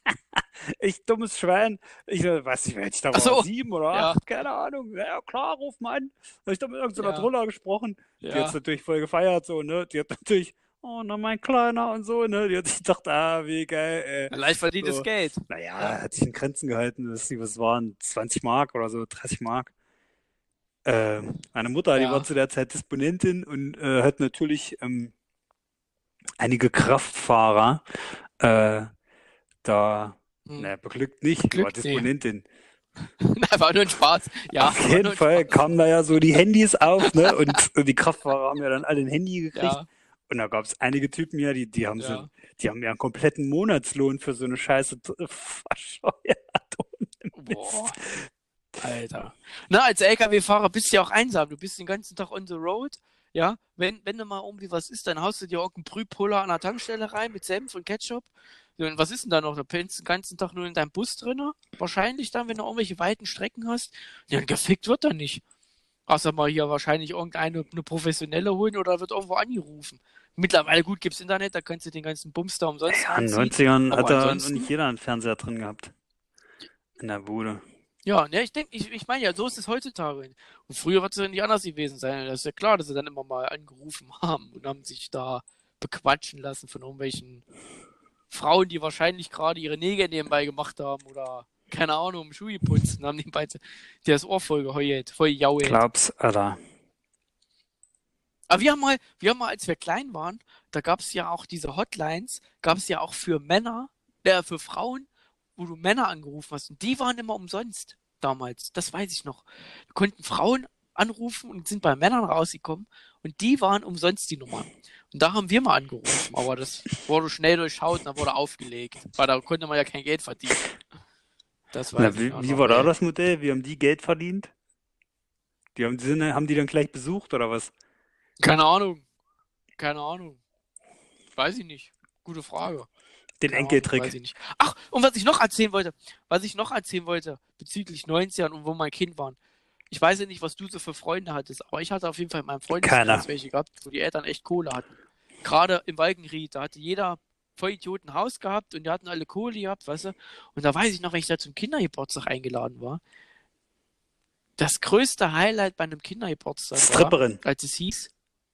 [LAUGHS] ich dummes Schwein. Ich äh, weiß nicht, wer ich da Ach so. war, sieben oder Ja. acht, keine Ahnung. Ja, klar, ruf mal an. Hab ich da mit irgendeiner Ja. Troller gesprochen. Die Ja. hat's natürlich voll gefeiert, so, ne? Die hat natürlich, oh, na, mein Kleiner und so, ne? Die hat sich gedacht, ah, wie geil, ey. Leicht verdientes So. Geld. Naja, hat sich in Grenzen gehalten, sie, was waren, 20 Mark oder so, 30 Mark. Äh, meine Mutter, die Ja. war zu der Zeit Disponentin und äh, hat natürlich ähm, einige Kraftfahrer äh, da, Hm. naja, beglückt nicht, die war. Disponentin. [LAUGHS] Nein, war nur ein Spaß. Ja, Auf jeden Fall kamen da ja so die Handys auf, ne? Und, [LAUGHS] und die Kraftfahrer haben ja dann alle ein Handy gekriegt. Ja, Und da gab es einige Typen ja, die, die haben Ja. so, die haben ja einen kompletten Monatslohn für so eine Scheiße verscheuert. [LAUGHS] Boah. Alter. Na, als LKW-Fahrer bist du ja auch einsam. Du bist den ganzen Tag on the road. Ja, wenn, wenn du mal irgendwie was ist, dann haust du dir irgendeinen Brühpuller an der Tankstelle rein mit Senf und Ketchup. Und was ist denn da noch? Da pennst du den ganzen Tag nur in deinem Bus drinne. Wahrscheinlich dann, wenn du irgendwelche weiten Strecken hast. Ja, gefickt wird er nicht. Außer mal hier wahrscheinlich irgendeine eine professionelle holen oder wird irgendwo angerufen. Mittlerweile gut gibt's Internet, da kannst du den ganzen Bums da umsonst Ja, in den anziehen. 90ern Aber hat da nicht jeder einen Fernseher drin gehabt. In der Bude. Ja, ne, ich denke, ich, ich meine ja, so ist es heutzutage. Und früher wird es ja nicht anders gewesen sein. Das ist ja klar, dass sie dann immer mal angerufen [LAUGHS] haben und haben sich da bequatschen lassen von irgendwelchen Frauen, die wahrscheinlich gerade ihre Nägel nebenbei gemacht haben oder keine Ahnung, Schuhe geputzt und haben nebenbei der das Ohr voll geheult, voll jault. Glaub's, Alter. Aber wir haben mal, wir haben mal, als wir klein waren, da gab es ja auch diese Hotlines, gab es ja auch für Männer, äh, für Frauen, wo du Männer angerufen hast. Und die waren immer umsonst damals. Das weiß ich noch. Da konnten Frauen anrufen und sind bei Männern rausgekommen. Und die waren umsonst die Nummern. Und da haben wir mal angerufen. Aber das wurde schnell durchschaut und dann wurde aufgelegt. Weil da konnte man ja kein Geld verdienen. Das weiß Na, wie, wie war da das Modell? Wie haben die Geld verdient? Die haben, die sind, haben die dann gleich besucht oder was? Keine Ahnung. Keine Ahnung. Weiß ich nicht. Gute Frage. Den Enkeltrick. weiß ich nicht. Ach, und was ich noch erzählen wollte, was ich noch erzählen wollte bezüglich 90ern und wo mein Kind waren. Ich weiß ja nicht, was du so für Freunde hattest, aber ich hatte auf jeden Fall in meinem Freundeskreis welche gehabt, wo die Eltern echt Kohle hatten. Gerade im Walkenried, da hatte jeder Vollidioten ein Haus gehabt und die hatten alle Kohle gehabt, weißt du? Und da weiß ich noch, wenn ich da zum Kindergeburtstag eingeladen war, das größte Highlight bei einem Kindergeburtstag war, Stripperin. als es hieß,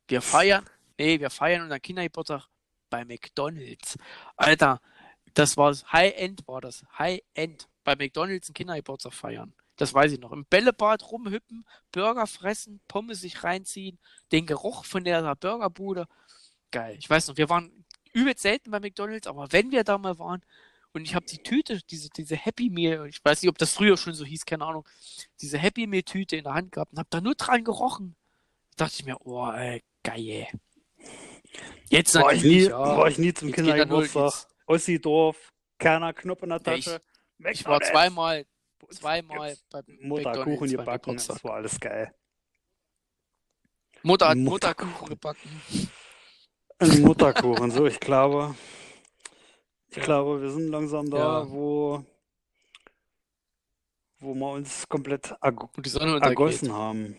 wir feiern, nee, wir feiern unseren Kindergeburtstag bei McDonalds. Alter, das war High-End, war das. High-End. Bei McDonalds einen Kindergeburtstag feiern. Das weiß ich noch. Im Bällebad rumhüppen, Burger fressen, Pommes sich reinziehen, den Geruch von der Burgerbude. Geil. Ich weiß noch, wir waren übelst selten bei McDonalds, aber wenn wir da mal waren und ich habe die Tüte, diese, diese Happy Meal, ich weiß nicht, ob das früher schon so hieß, keine Ahnung, diese Happy Meal Tüte in der Hand gehabt und habe da nur dran gerochen. Da dachte ich mir, oh, ey, geil. Jetzt War ich nie, ja. war ich nie zum Kindergeburtstag. jetzt- Ossi-Dorf. Kernerknopf in der Ja, ich- Tasche. Ich war zweimal, zweimal bei Mutter McDonald's Kuchen beim gebacken, das war alles geil. Mutter hat Mutterkuchen. Mutterkuchen gebacken. Ein Mutterkuchen, so, ich glaube, ich glaube, wir sind langsam da, Ja. wo, wo wir uns komplett erg ergossen haben.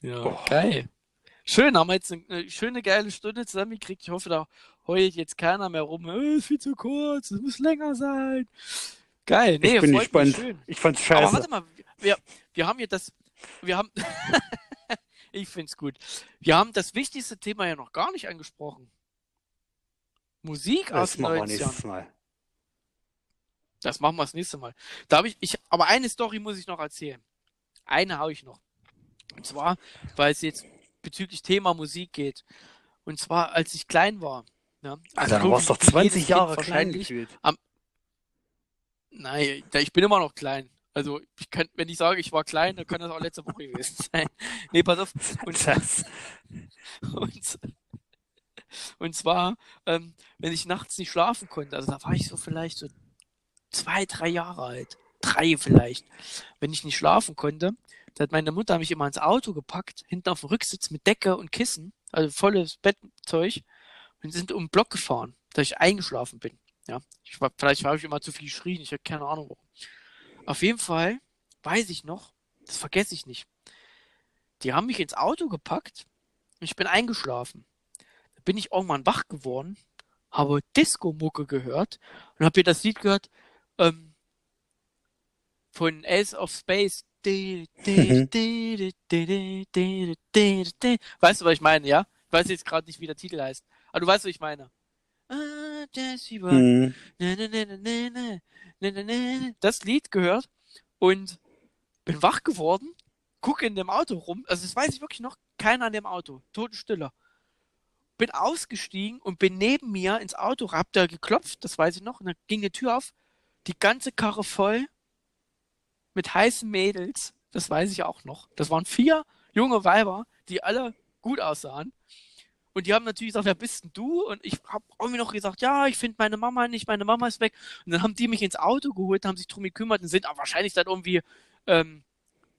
Ja, Oh. geil. Schön, haben wir jetzt eine, schöne, geile Stunde zusammengekriegt. Ich hoffe, da heult jetzt keiner mehr rum. Äh, ist viel zu kurz, es muss länger sein. Geil, nee, Ich bin gespannt. Ich fand's Aber scheiße. warte mal, wir, wir haben hier das, wir haben, [LAUGHS] ich find's gut. Wir haben das wichtigste Thema ja noch gar nicht angesprochen. Musik aus Das den machen wir 90ern. nächstes Mal. Das machen wir das nächste Mal. Da habe ich, ich, aber eine Story muss ich noch erzählen. Eine habe ich noch. Und zwar, weil es jetzt bezüglich Thema Musik geht. Und zwar, als ich klein war. Ne? Alter, du so warst doch jedes 20 Kind Jahre klein wahrscheinlich. gefühlt. Nein, ich bin immer noch klein. Also, ich kann, wenn ich sage, ich war klein, dann kann das auch letzte Woche gewesen [LAUGHS] sein. Nee, pass auf. Und, [LAUGHS] und, und zwar, ähm, wenn ich nachts nicht schlafen konnte, also da war ich so vielleicht so zwei, drei Jahre alt. Drei vielleicht. Wenn ich nicht schlafen konnte, da hat meine Mutter mich immer ins Auto gepackt, hinten auf dem Rücksitz mit Decke und Kissen, also volles Bettzeug, und sind um den Block gefahren, dass ich eingeschlafen bin. Ja, ich war, vielleicht habe ich immer zu viel geschrien, ich habe keine Ahnung warum. Auf jeden Fall weiß ich noch, das vergesse ich nicht. Die haben mich ins Auto gepackt und ich bin eingeschlafen. Da bin ich irgendwann wach geworden, habe Disco-Mucke gehört und habe hier das Lied gehört ähm, von Ace of Space. Mhm. [LAUGHS] Weißt du, was ich meine, ja? Ich weiß jetzt gerade nicht, wie der Titel heißt. Aber du weißt, was ich meine. Mhm. Das Lied gehört und bin wach geworden, gucke in dem Auto rum. Also, das weiß ich wirklich noch. Keiner in dem Auto. Totenstille. Bin ausgestiegen und bin neben mir ins Auto, hab da geklopft, das weiß ich noch. Und dann ging die Tür auf, die ganze Karre voll mit heißen Mädels, das weiß ich auch noch. Das waren vier junge Weiber, die alle gut aussahen. Und die haben natürlich gesagt, wer bist denn du? Und ich habe irgendwie noch gesagt, ja, ich finde meine Mama nicht, meine Mama ist weg. Und dann haben die mich ins Auto geholt, haben sich drum gekümmert und sind aber wahrscheinlich dann irgendwie, ähm,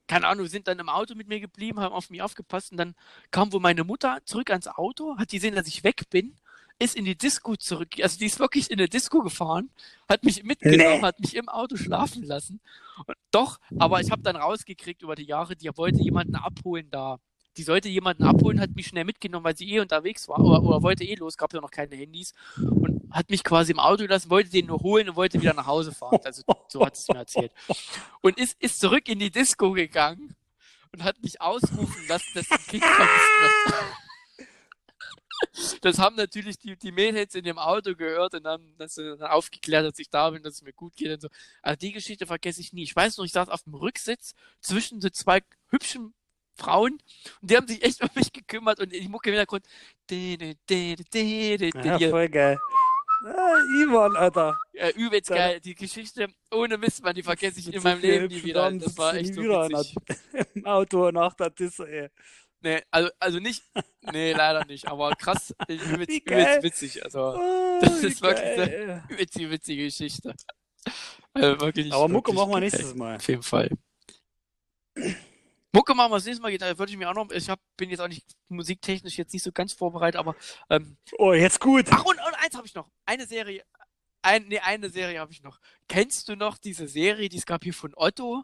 keine Ahnung, sind dann im Auto mit mir geblieben, haben auf mich aufgepasst. Und dann kam wohl meine Mutter zurück ans Auto, hat gesehen, dass ich weg bin, ist in die Disco zurück, also die ist wirklich in eine Disco gefahren, hat mich mitgenommen, Nee. hat mich im Auto schlafen lassen. Und doch, aber ich habe dann rausgekriegt über die Jahre, die wollte jemanden abholen da. Die sollte jemanden abholen, hat mich schnell mitgenommen, weil sie eh unterwegs war oder, oder wollte eh los, gab ja noch keine Handys und hat mich quasi im Auto gelassen, wollte den nur holen und wollte wieder nach Hause fahren. Also so hat es mir erzählt. Und ist, ist zurück in die Disco gegangen und hat mich ausrufen lassen, dass ein Kind vermisst wird. Das haben natürlich die, die Mädels in dem Auto gehört und haben das dann aufgeklärt, dass ich da bin, dass es mir gut geht und so. Also die Geschichte vergesse ich nie. Ich weiß noch, ich saß auf dem Rücksitz zwischen so zwei hübschen Frauen und die haben sich echt um mich gekümmert und die Mucke im Hintergrund. Ja, voll geil. Ah, Ivan, Alter. Ja, übelst geil. Die Geschichte, ohne Mist, man, die vergesse ich in meinem Leben nie wieder. Das war echt so wieder witzig. [LAUGHS] Im Auto nach der Disse, ey. Nee, also, also nicht, nee, leider nicht, aber krass, geil. übelst witzig. Also, Oh, [LAUGHS] Das ist wirklich geil. übelst die witzige Geschichte. Also wirklich, Aber Mucke machen wir nächstes Mal. Auf jeden Fall. Mucke machen wir das nächste Mal. Da würde ich mir auch noch, ich hab, bin jetzt auch nicht musiktechnisch jetzt nicht so ganz vorbereitet, aber ähm, Oh, jetzt gut. Ach, und, und eins habe ich noch. Eine Serie. Ein, nee, eine Serie habe ich noch. Kennst du noch diese Serie, die es gab hier von Otto?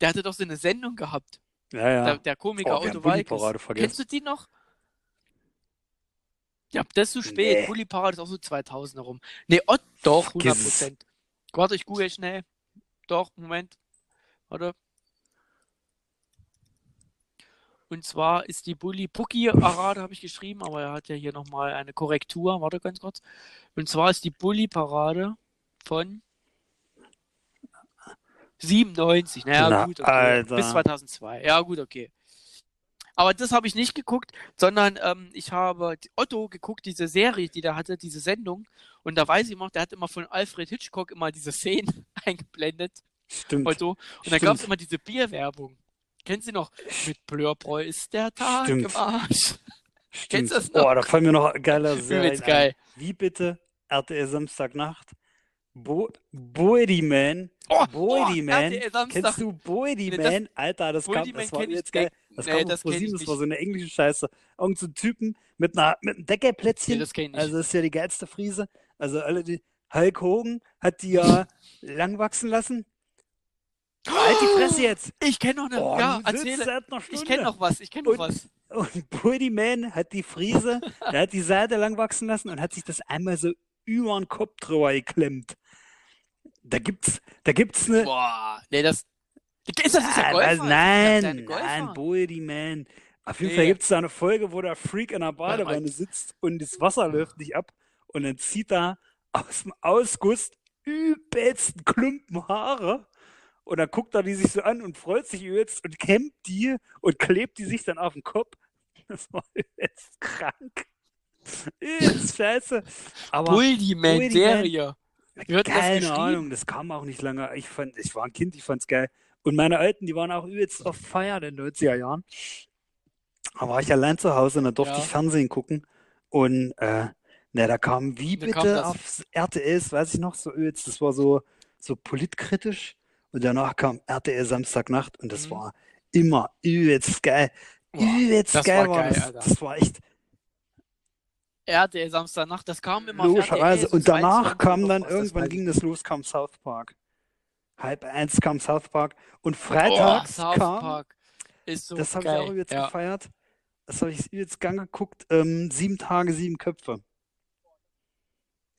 Der hatte doch so eine Sendung gehabt. Ja, ja. Der, der Komiker Oh, Otto Walkes. Kennst du die noch? Ja, das ist zu spät. Nee. Bulli Parade ist auch so 2000 herum. Nee, Ott, doch, Vergiss 100 es. Prozent. Warte, ich google schnell. Doch, Moment. Warte. Und zwar ist die Bulli Pucki Parade, habe ich geschrieben, aber er hat ja hier nochmal eine Korrektur. Warte ganz kurz. Und zwar ist die Bulli Parade von 97. Naja, Na, gut, okay. Alter. Bis 2002. Ja, gut, okay. Aber das habe ich nicht geguckt, sondern ähm, ich habe Otto geguckt, diese Serie, die der hatte, diese Sendung. Und da weiß ich noch, der hat immer von Alfred Hitchcock immer diese Szenen [LAUGHS] eingeblendet, Stimmt. Otto. Und da gab es immer diese Bierwerbung. Kennst du noch? Mit Blörbräu ist der Tag Stimmt. im Arsch. Stimmt. Kennst du das noch? Oh, da fallen mir noch geile [LAUGHS] Serien geil. Wie bitte? RTL Samstagnacht. Bo Boedyman. Oh, Boedyman. Samstag. Kennst du Boedyman? Alter, das, kam, Boedyman das war kenn ich jetzt geil. nicht. Das Nee, kam das auf kenn ich ProSieben, das war nicht. so eine englische Scheiße. Irgend so ein Typen mit, einer, mit einem Deckelplätzchen. Nee, das kenn ich nicht. Also das ist ja die geilste Friese. Also alle die Hulk Hogan hat die ja [LAUGHS] lang wachsen lassen. Halt die Fresse jetzt. Ich kenne noch eine. Oh, ja, erzähle. seit einer Stunde. Ich kenne noch was. Ich kenne noch Und- was. Und Bodyman hat die Friese, [LAUGHS] der hat die Seite lang wachsen lassen und hat sich das einmal so über den Kopf drüber geklemmt. Da gibt's, da gibt's eine. Boah. Nee, das. Ist das Ah, Golfer? Ist das nein, Golfer? nein, Bodyman. Auf jeden Nee. Fall gibt's da eine Folge, wo der Freak in der. Badewanne sitzt und das Wasser läuft nicht ab und dann zieht er aus dem Ausguss übelsten Klumpen Haare und dann guckt er die sich so an und freut sich übelst und kämmt die und klebt die sich dann auf den Kopf. [LAUGHS] Das war übelst krank. Übelst scheiße. Aber Bullyman, Bullyman. Serie. Wie wird das keine? Ahnung, das kam auch nicht lange. Ich fand, ich war ein Kind, ich fand's geil. Und meine Alten, die waren auch übelst auf Feier in den 90er Jahren. Da war ich allein zu Hause und da durfte Ja. ich Fernsehen gucken. Und äh, na, da kam wie Da bitte kam das. auf RTL, das weiß ich noch, so übelst, das war so, so politkritisch. Und danach kam RTL Samstagnacht und das Mhm. war immer übelst geil. Boah, übelst das geil war war geil, das. Alter. Das war echt RTL Samstagnacht, das kam immer Logischerweise. Und danach 22 kam dann irgendwann ging das los, kam South Park. Halb eins kam South Park. Und freitags oh, kam, so das habe ich auch übelst ja. gefeiert. Das habe ich übelst gern geguckt. Ähm, sieben Tage, sieben Köpfe.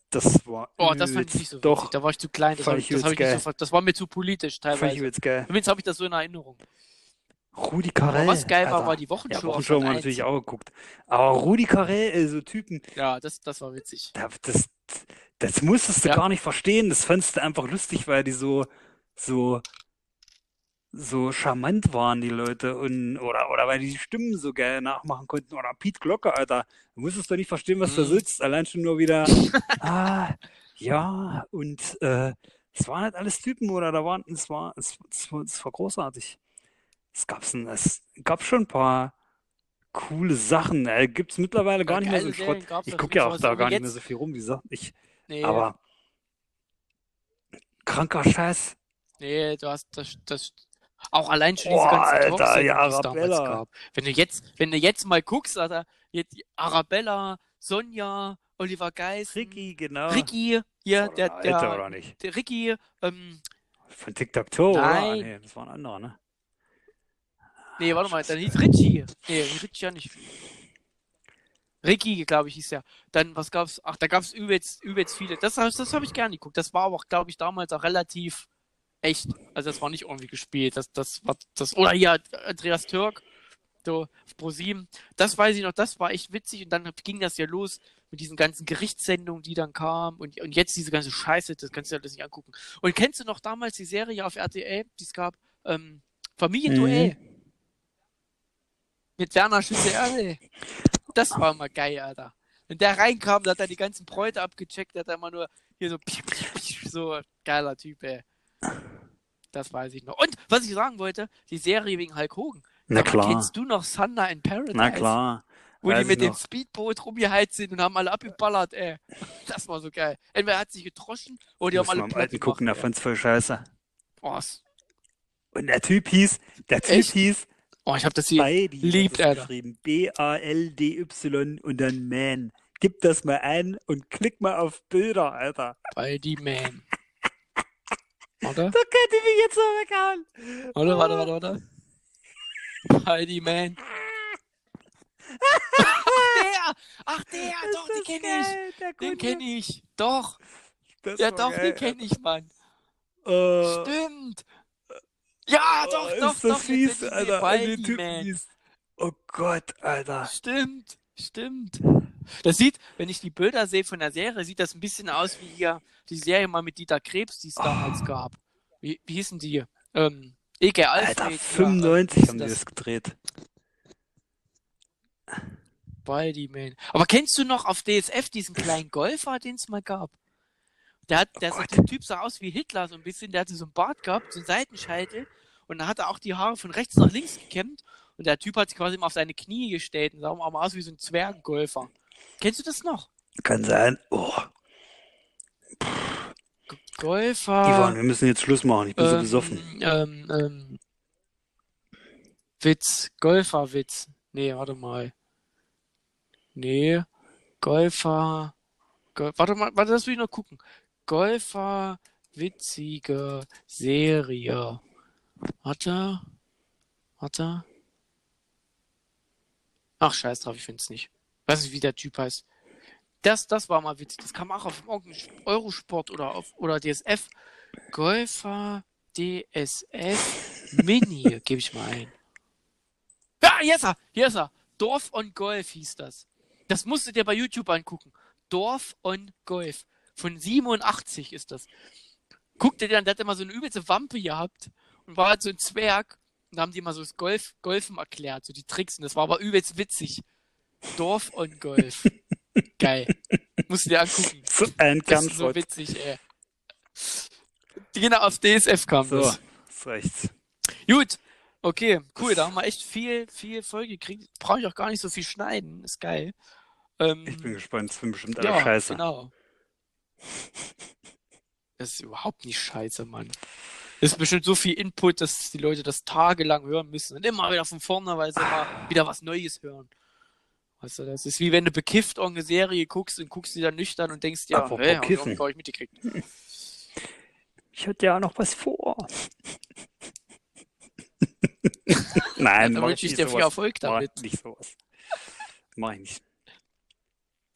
Das war Oh, das fand ich nicht so witzig. Doch, Da war ich zu klein. Das, ich, das, ich so, das war mir zu politisch fand ich teilweise. übelst geil. Zumindest habe ich das so in Erinnerung. Rudi Carell. Was geil war, war die Wochenshow. Ja, Wochenshow haben wir natürlich 1. auch geguckt. Aber Rudi Carell, äh, so Typen, Ja, das, das war witzig. da- das, das musstest du Ja. gar nicht verstehen. Das fandst du einfach lustig, weil die so, so, so charmant waren, die Leute. Und, oder, oder weil die die Stimmen so geil nachmachen konnten. Oder Piet Glocke, Alter. Du musstest doch nicht verstehen, was da Mhm. sitzt. Allein schon nur wieder, [LAUGHS] ah, ja, und, äh, es waren halt alles Typen, oder da waren, es war, es, es war, es war großartig. Es gab's ein, es gab schon ein paar coole Sachen. Äh, gibt's mittlerweile gar Ja, nicht mehr so Schrott. Ich gucke ja auch was da gar nicht jetzt- mehr so viel rum, wie gesagt. Ich, Nee, aber kranker Scheiß. nee, du hast das, das auch allein schon diese Boah, ganzen Alter, ja, es Arabella. gab. Wenn du jetzt, wenn du jetzt mal guckst, Alter, jetzt Arabella, Sonja, Oliver Geis, Ricky, genau. Ricky, hier, Oder der, Alter, der, oder nicht? der Ricky, ähm, Von TikTok-Toe, oder? Ah, Nein. Nee, das war ein anderer, ne? Nee, warte mal, dann hieß Richie. Nee, Richie ja nicht. Ricky, glaube ich, hieß der. Dann, was gab's? Ach, da gab's übelst, übelst viele. Das, das, habe ich gerne geguckt. Das war aber, glaube ich, damals auch relativ echt. Also, das war nicht irgendwie gespielt. Das, das war, das, oder hier, Andreas Türk, so, auf ProSieben. Das weiß ich noch, das war echt witzig. Und dann ging das ja los mit diesen ganzen Gerichtssendungen, die dann kamen. Und, und jetzt diese ganze Scheiße, das kannst du ja alles nicht angucken. Und kennst du noch damals die Serie auf RTL, die es gab? Ähm, Familienduell. Mhm. Mit Werner Schütze-Erdel. Das war immer geil, Alter. Wenn der reinkam, da hat er die ganzen Bräute abgecheckt, der hat er immer nur hier so, so geiler Typ, ey. Das weiß ich noch. Und was ich sagen wollte, die Serie wegen Hulk Hogan. Na mal, klar. Kennst du noch Thunder in Paradise? Na klar. Wo die Weiß mit ich dem. Speedboot rumgeheizt sind und haben alle abgeballert, ey. Das war so geil. Entweder er hat sich getroschen oder die Muss haben mal alle im platt Alten gucken, ey. fand's voll scheiße. Oh, s- Und der Typ hieß, der Typ Echt? hieß oh, ich hab das hier. Baldi, liebt, Alter. geschrieben. B-A-L-D-Y und dann Man. Gib das mal ein und klick mal auf Bilder, Alter. Bei die Man. [LAUGHS] Oder? Da könnt ihr mich jetzt so weghauen. Warte, warte, warte, warte. Heidi Man. [LAUGHS] Ach, der! Ach, der! Ist Doch, den kenne ich. Den kenne ich. Doch. Das Ja, doch, geil, den kenne ich, Mann. Äh, Stimmt. Ja, oh, doch, ist doch, das doch. fies, Alter. Typen Man. hieß. Oh Gott, Alter. Stimmt, stimmt. Das sieht, wenn ich die Bilder sehe von der Serie, sieht das ein bisschen aus wie hier die Serie mal mit Dieter Krebs, die es damals Oh. gab. Wie, wie hießen die? Ähm, Eke Alfred. Alter, oder, 95 ähm, haben die das- das gedreht. Baldi Man. Aber kennst du noch auf DSF diesen kleinen Golfer, den es mal gab? Der hat, der, Oh Gott. der Typ sah aus wie Hitler so ein bisschen, der hatte so einen Bart gehabt, so einen Seitenscheitel und dann hat er auch die Haare von rechts nach links gekämmt und der Typ hat sich quasi immer auf seine Knie gestellt und sah auch mal aus wie so ein Zwerggolfer. Kennst du das noch? Kann sein. Oh. Golfer. Ivan, wir müssen jetzt Schluss machen. Ich bin so ähm, besoffen. ähm, ähm, Witz, Golferwitz. Nee, warte mal. Nee, Golfer. Gol warte mal, warte, das will ich noch gucken. Golfer, witzige Serie. Warte. Warte. Ach, scheiß drauf, ich find's nicht. Weiß nicht, wie der Typ heißt. Das, das war mal witzig. Das kam auch auf Eurosport oder auf oder DSF. Golfer DSF Mini, [LAUGHS] gebe ich mal ein. Ja, hier ist er, hier ist er. Dorf on Golf hieß das. Das musst du dir bei YouTube angucken. Dorf on Golf. Von 87 ist das. Guck dir dann, der hat immer so eine übelste Wampe gehabt und war halt so ein Zwerg. Und da haben die mal so das Golf, Golfen erklärt, so die Tricks. Und das war aber übelst witzig. Dorf on Golf. [LAUGHS] Geil. Musst du dir angucken. So ein Das ist so witzig, ey. Genau, auf DSF kam So, das. ist rechts. Gut. Okay, cool. Da haben wir echt viel, viel Folge gekriegt. Brauche ich auch gar nicht so viel schneiden. Ist geil. Ähm, Ich bin gespannt. Das sind bestimmt alle ja, scheiße. genau. Das ist überhaupt nicht scheiße, Mann. Das ist bestimmt so viel Input, dass die Leute das tagelang hören müssen und immer wieder von vorne, weil sie immer wieder was Neues hören. Weißt du, das ist wie wenn du bekifft irgendeine Serie guckst und guckst sie dann nüchtern und denkst, ja, hey, hab ich mitgekriegt. Ich hatte ja noch was vor. [LAUGHS] Nein, Dann mach wünsche ich dir viel. Erfolg Mach damit. nicht sowas. Mach ich nicht.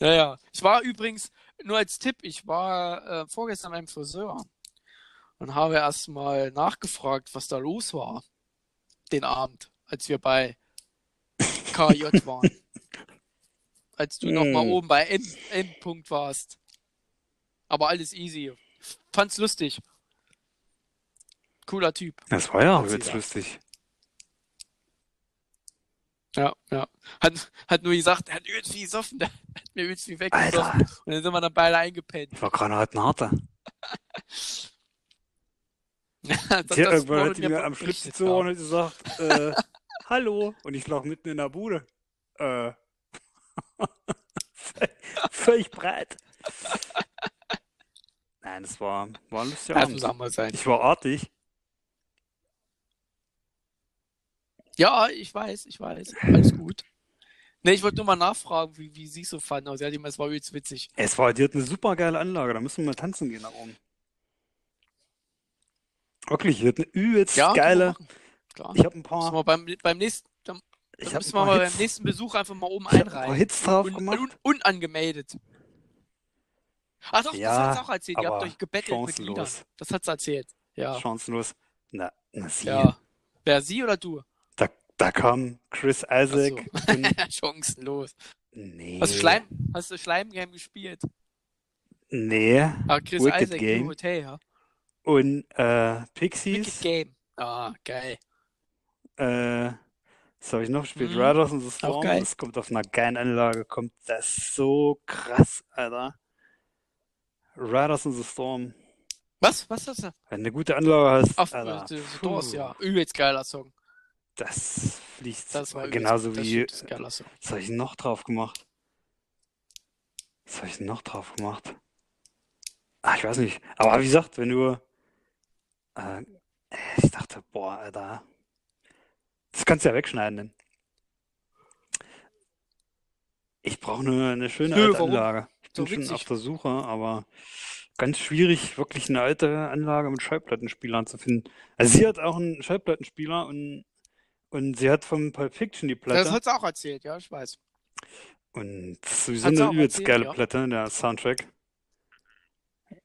Ja, ja. Ich war übrigens, nur als Tipp, ich war äh, vorgestern beim Friseur und habe erstmal nachgefragt, was da los war. Den Abend, als wir bei [LAUGHS] KJ waren. als du noch mal Hm. oben bei N Endpunkt warst. Aber alles easy. Fand's lustig. Cooler Typ. Das war ja sie jetzt lustig. Ja, ja. Hat, hat nur gesagt, er hat übelst viel gesoffen, der hat mir übelst Alter, weggesoffen. Und dann sind wir dann beide eingepennt. ich war granatenharter. [LAUGHS] das, Hier, das irgendwann wurde hat die mir am Schlips gezogen und gesagt, äh, [LAUGHS] hallo. Und ich lag mitten in der Bude. Äh, [LAUGHS] völlig breit. Nein, das war, war ein lustiger Ja, das muss auch mal sein. Ich war artig. Ja, ich weiß, ich weiß. Alles gut. Ne, ich wollte nur mal nachfragen, wie, wie sie es so fanden. Aber sie hat immer, es war übelst witzig. Es war, die hat eine super geile Anlage. Da müssen wir mal tanzen gehen da oben. Wirklich, die hat eine übelst Ja, können wir geile. machen. Klar. Ich habe ein Müssen paar, wir beim, beim nächsten, dann ich dann habe ein müssen wir paar mal beim Hits, nächsten Besuch einfach mal oben ich hab ein paar einreihen. Hits drauf Un, gemacht. un, unangemeldet. Ach doch, Ja, das hat sie auch erzählt. Ihr habt aber euch gebettelt mit Liedern. chancenlos. Das hat sie erzählt. Ja. Chancenlos. Na, na sie. Ja. Wer, sie oder du? Da, kam Chris Isaac [LAUGHS] und Chancenlos. nee, Hast du Schleim, hast du Schleimgame gespielt? nee Ah, Chris Wicked Isaac, Game. Hotel, ja. und äh, Wicked Pixies. Game. Ah, geil. Äh, was habe ich noch gespielt? Mhm. Riders in the Storm. Das kommt auf einer geilen Anlage. Kommt das so krass, Alter. Riders in the Storm. Was? Was ist das? Wenn du eine gute Anlage hast, Auf Alter, The puh, Doors, ja. Übelst geiler Song. Das fliegt Das genauso das wie. das. Was habe ich noch drauf gemacht? Was habe ich noch drauf gemacht? Ah, ich weiß nicht. Aber wie gesagt, wenn du. Äh, ich dachte, boah, Alter. Das kannst du ja wegschneiden. Denn. Ich brauche nur eine schöne Nö, alte? Anlage. Ich So bin schon witzig. auf der Suche, aber ganz schwierig, wirklich eine alte Anlage mit Schallplattenspielern zu finden. Also sie hat auch einen Schallplattenspieler und, und sie hat vom Pulp Fiction die Platte. Das hat sie auch erzählt, ja, ich weiß. Und sowieso Hat sie eine auch übelst erzählt, geile ja. Platte, der Soundtrack.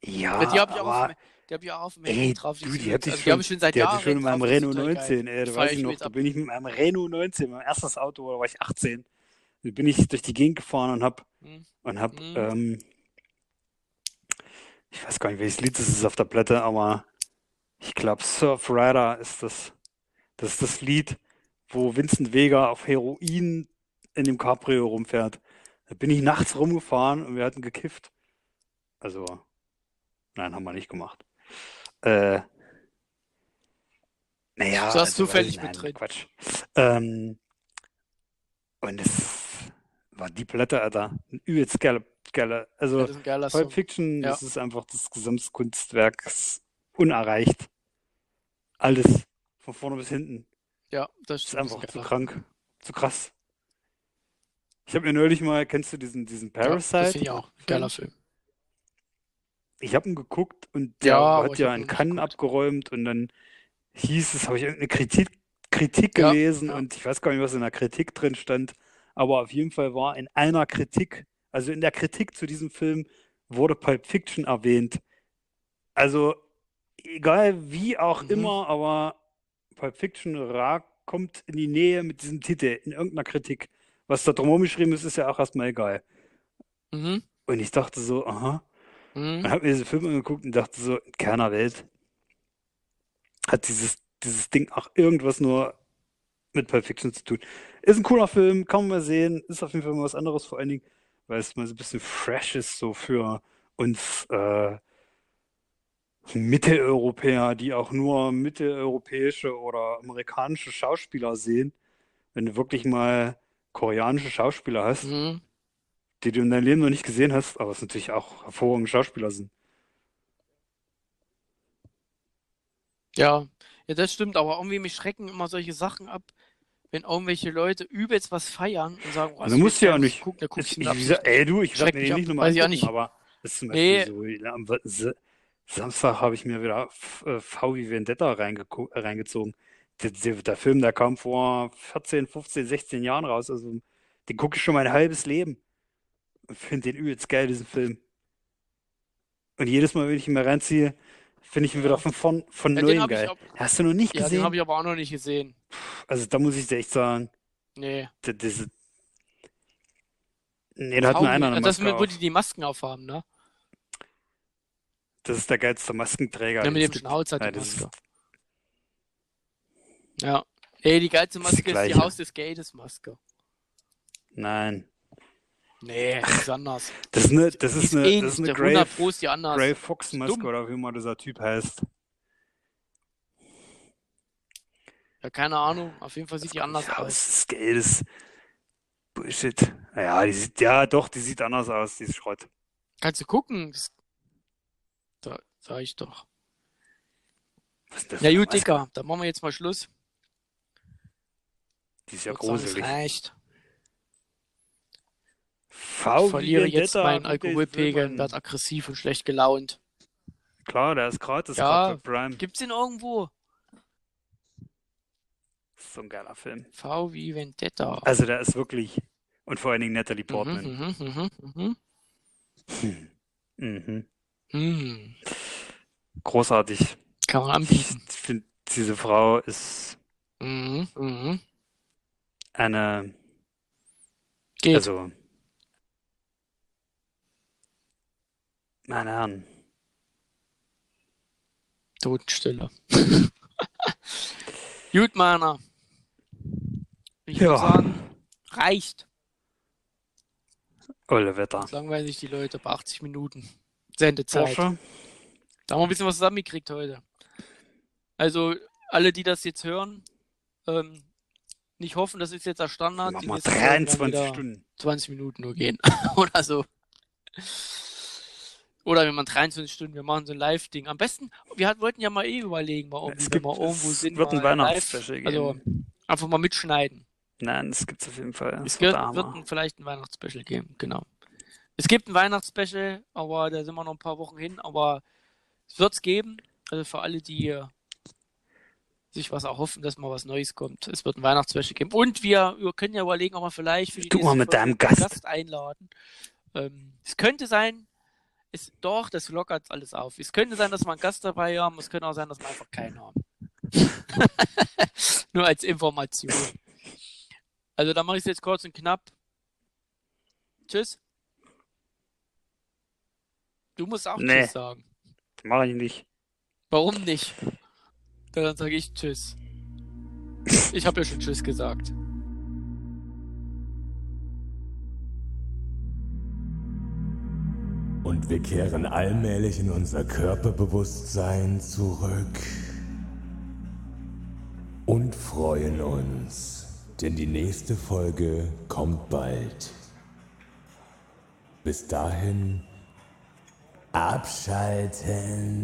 Ja, Ja, die habe ich, auch aber auf dem- die hab ich auch auf dem Handy drauf. du, ist die hatte ich also, die habe ich schon, schon seit die Jahren ich schon in meinem die Renault total geil. 19, ey, da weiß ich noch, da bin ich mit meinem Renault 19, mein erstes Auto, da war ich 18. Da bin ich durch die Gegend gefahren und hab, Hm. und hab, Mhm. ähm, ich weiß gar nicht, welches Lied das ist auf der Platte, aber ich glaube Surf Rider ist das, das ist das Lied, wo Vincent Vega auf Heroin in dem Cabrio rumfährt. Da bin ich nachts rumgefahren und wir hatten gekifft. Also, nein, haben wir nicht gemacht. Äh, naja, So hast also, zufällig mit nein, drin. Quatsch. Ähm, und es war die Platte, Alter. Eine übelst geile geiler. Also Ja, ein Pulp Song. Fiction, Ja. das ist einfach das Gesamtkunstwerk unerreicht. Alles von vorne bis hinten. Ja, das Das ist einfach zu krank, zu krass. Ich habe mir neulich mal, kennst du diesen, diesen geiler- Ja, Parasite? das finde ich auch. Geiler Film. Ich habe ihn geguckt und der Ja, hat ich ja in nicht Cannes geguckt. abgeräumt und dann hieß es, habe ich irgendeine Kritik, Kritik Ja, gelesen ja. und ich weiß gar nicht, was in der Kritik drin stand, aber auf jeden Fall war in einer Kritik, also in der Kritik zu diesem Film wurde Pulp Fiction erwähnt. Also egal wie auch Mhm. immer, aber Pulp Fiction ra- kommt in die Nähe mit diesem Titel in irgendeiner Kritik. Was da drumherum geschrieben ist, ist ja auch erstmal egal. Mhm. Und ich dachte so, aha. Mhm. Und habe mir diesen Film angeguckt und dachte so, in keiner Welt hat dieses, dieses Ding auch irgendwas nur mit Pulp Fiction zu tun. Ist ein cooler Film, kann man mal sehen, ist auf jeden Fall mal was anderes, vor allen Dingen, weil es mal so ein bisschen fresh ist, so für uns äh, Mitteleuropäer, die auch nur mitteleuropäische oder amerikanische Schauspieler sehen. Wenn du wirklich mal koreanische Schauspieler hast, Mhm. die du in deinem Leben noch nicht gesehen hast, aber es natürlich auch hervorragende Schauspieler sind. Ja, ja, das stimmt, aber irgendwie mich schrecken immer solche Sachen ab, wenn irgendwelche Leute übelst was feiern und sagen, oh, Also musst du ja ich nicht. gucken, guck ich Ich, ich, ey, du, ich werde mir den nicht nochmal aber das ist zum Nee. Beispiel so, am Sa- Samstag habe ich mir wieder äh, V wie Vendetta äh, reingezogen. Der, der, der Film, der kam vor 14, 15, 16 Jahren raus, also den gucke ich schon mein halbes Leben. Finde den übelst geil, diesen Film. Und jedes Mal, wenn ich ihn mir reinziehe, finde ich ihn wieder von, von, von Ja, neuem geil. auch- Hast du noch nicht ja, den gesehen? habe ich aber auch noch nicht gesehen. Also da muss ich dir echt sagen, Nee. der, diese... Nee, da hat nur einer eine das, Maske mit, wo auf. die die Masken aufhaben, ne? Das ist der geilste Maskenträger, Ja, mit dem. Schnauzer, die das Maske. ist, Ja. Ey, die geilste Das ist die Maske ist die. Haus des Geldes Maske. nein. Nee, das ist anders. Das ist eine, das ist ist eine, eh das ist eine der 100 Grey, Pro ist die anders. Grey Fox Maske dumm. oder wie immer dieser Typ heißt. Ja, keine Ahnung. Auf jeden Fall sieht die anders aus. Haus des Geldes. Bullshit. Ja, die sieht, ja doch, die sieht anders aus, die ist Schrott. Kannst du gucken? Das, da sag ich doch. Das Ja gut? Dicker, dann machen wir jetzt mal Schluss. Die ist ja gruselig. reicht. V Ich verliere jetzt meinen Alkoholpegel und werde aggressiv und schlecht gelaunt. Klar, der ist gratis, Ja. Prime. Gibt's den irgendwo? Das ist so ein geiler Film. V wie Vendetta. Also der ist wirklich, und vor allen Dingen Natalie Mhm, Portman. mhm, mhm, mhm. Hm. Mhm. Hm. Großartig. Kann man Ich anbieten. finde, diese Frau ist Mhm, mhm. eine, Geht. also, meine Herren, Totenstille. [LAUGHS] Gut, Meiner. Ich Ja. würde sagen, reicht. Olle Wetter. Sich die Leute bei 80 Minuten. Sendezeit. Porsche, Da haben wir ein bisschen was zusammengekriegt heute. Also, alle, die das jetzt hören, ähm, nicht hoffen, das ist jetzt der Standard. mach mal nächsten Folgen werden 23 wieder Stunden. 20 Minuten nur gehen. [LAUGHS] Oder so. Oder wenn man 23 Stunden, wir machen so ein Live-Ding. Am besten, wir hat, wollten ja mal eh überlegen, mal irgendwie, Es gibt, wir irgendwo es sind, wird ein mal Weihnachtsspecial geben. also einfach mal mitschneiden. Nein, es gibt's auf jeden Fall. Es Das wird, ein, vielleicht ein Weihnachtsspecial geben, genau. Es gibt ein Weihnachtsspecial, aber da sind wir noch ein paar Wochen hin, aber es wird's geben. Also für alle, die äh, sich was erhoffen, dass mal was Neues kommt. Es wird ein Weihnachtsspecial geben. Und wir, wir können ja überlegen, ob wir vielleicht für die Du mal mit deinem Gast. Gast einladen. Ähm, es könnte sein, es, doch, das lockert alles auf. Es könnte sein, dass wir einen Gast dabei haben. Es könnte auch sein, dass wir einfach keinen haben. [LAUGHS] Nur als Information. Also da mache ich es jetzt kurz und knapp. Tschüss. Du musst auch Nee. Tschüss sagen. Mach ich nicht. Warum nicht? Dann sage ich Tschüss. [LAUGHS] Ich habe ja schon Tschüss gesagt. Und wir kehren allmählich in unser Körperbewusstsein zurück. Und freuen uns, denn die nächste Folge kommt bald. Bis dahin abschalten.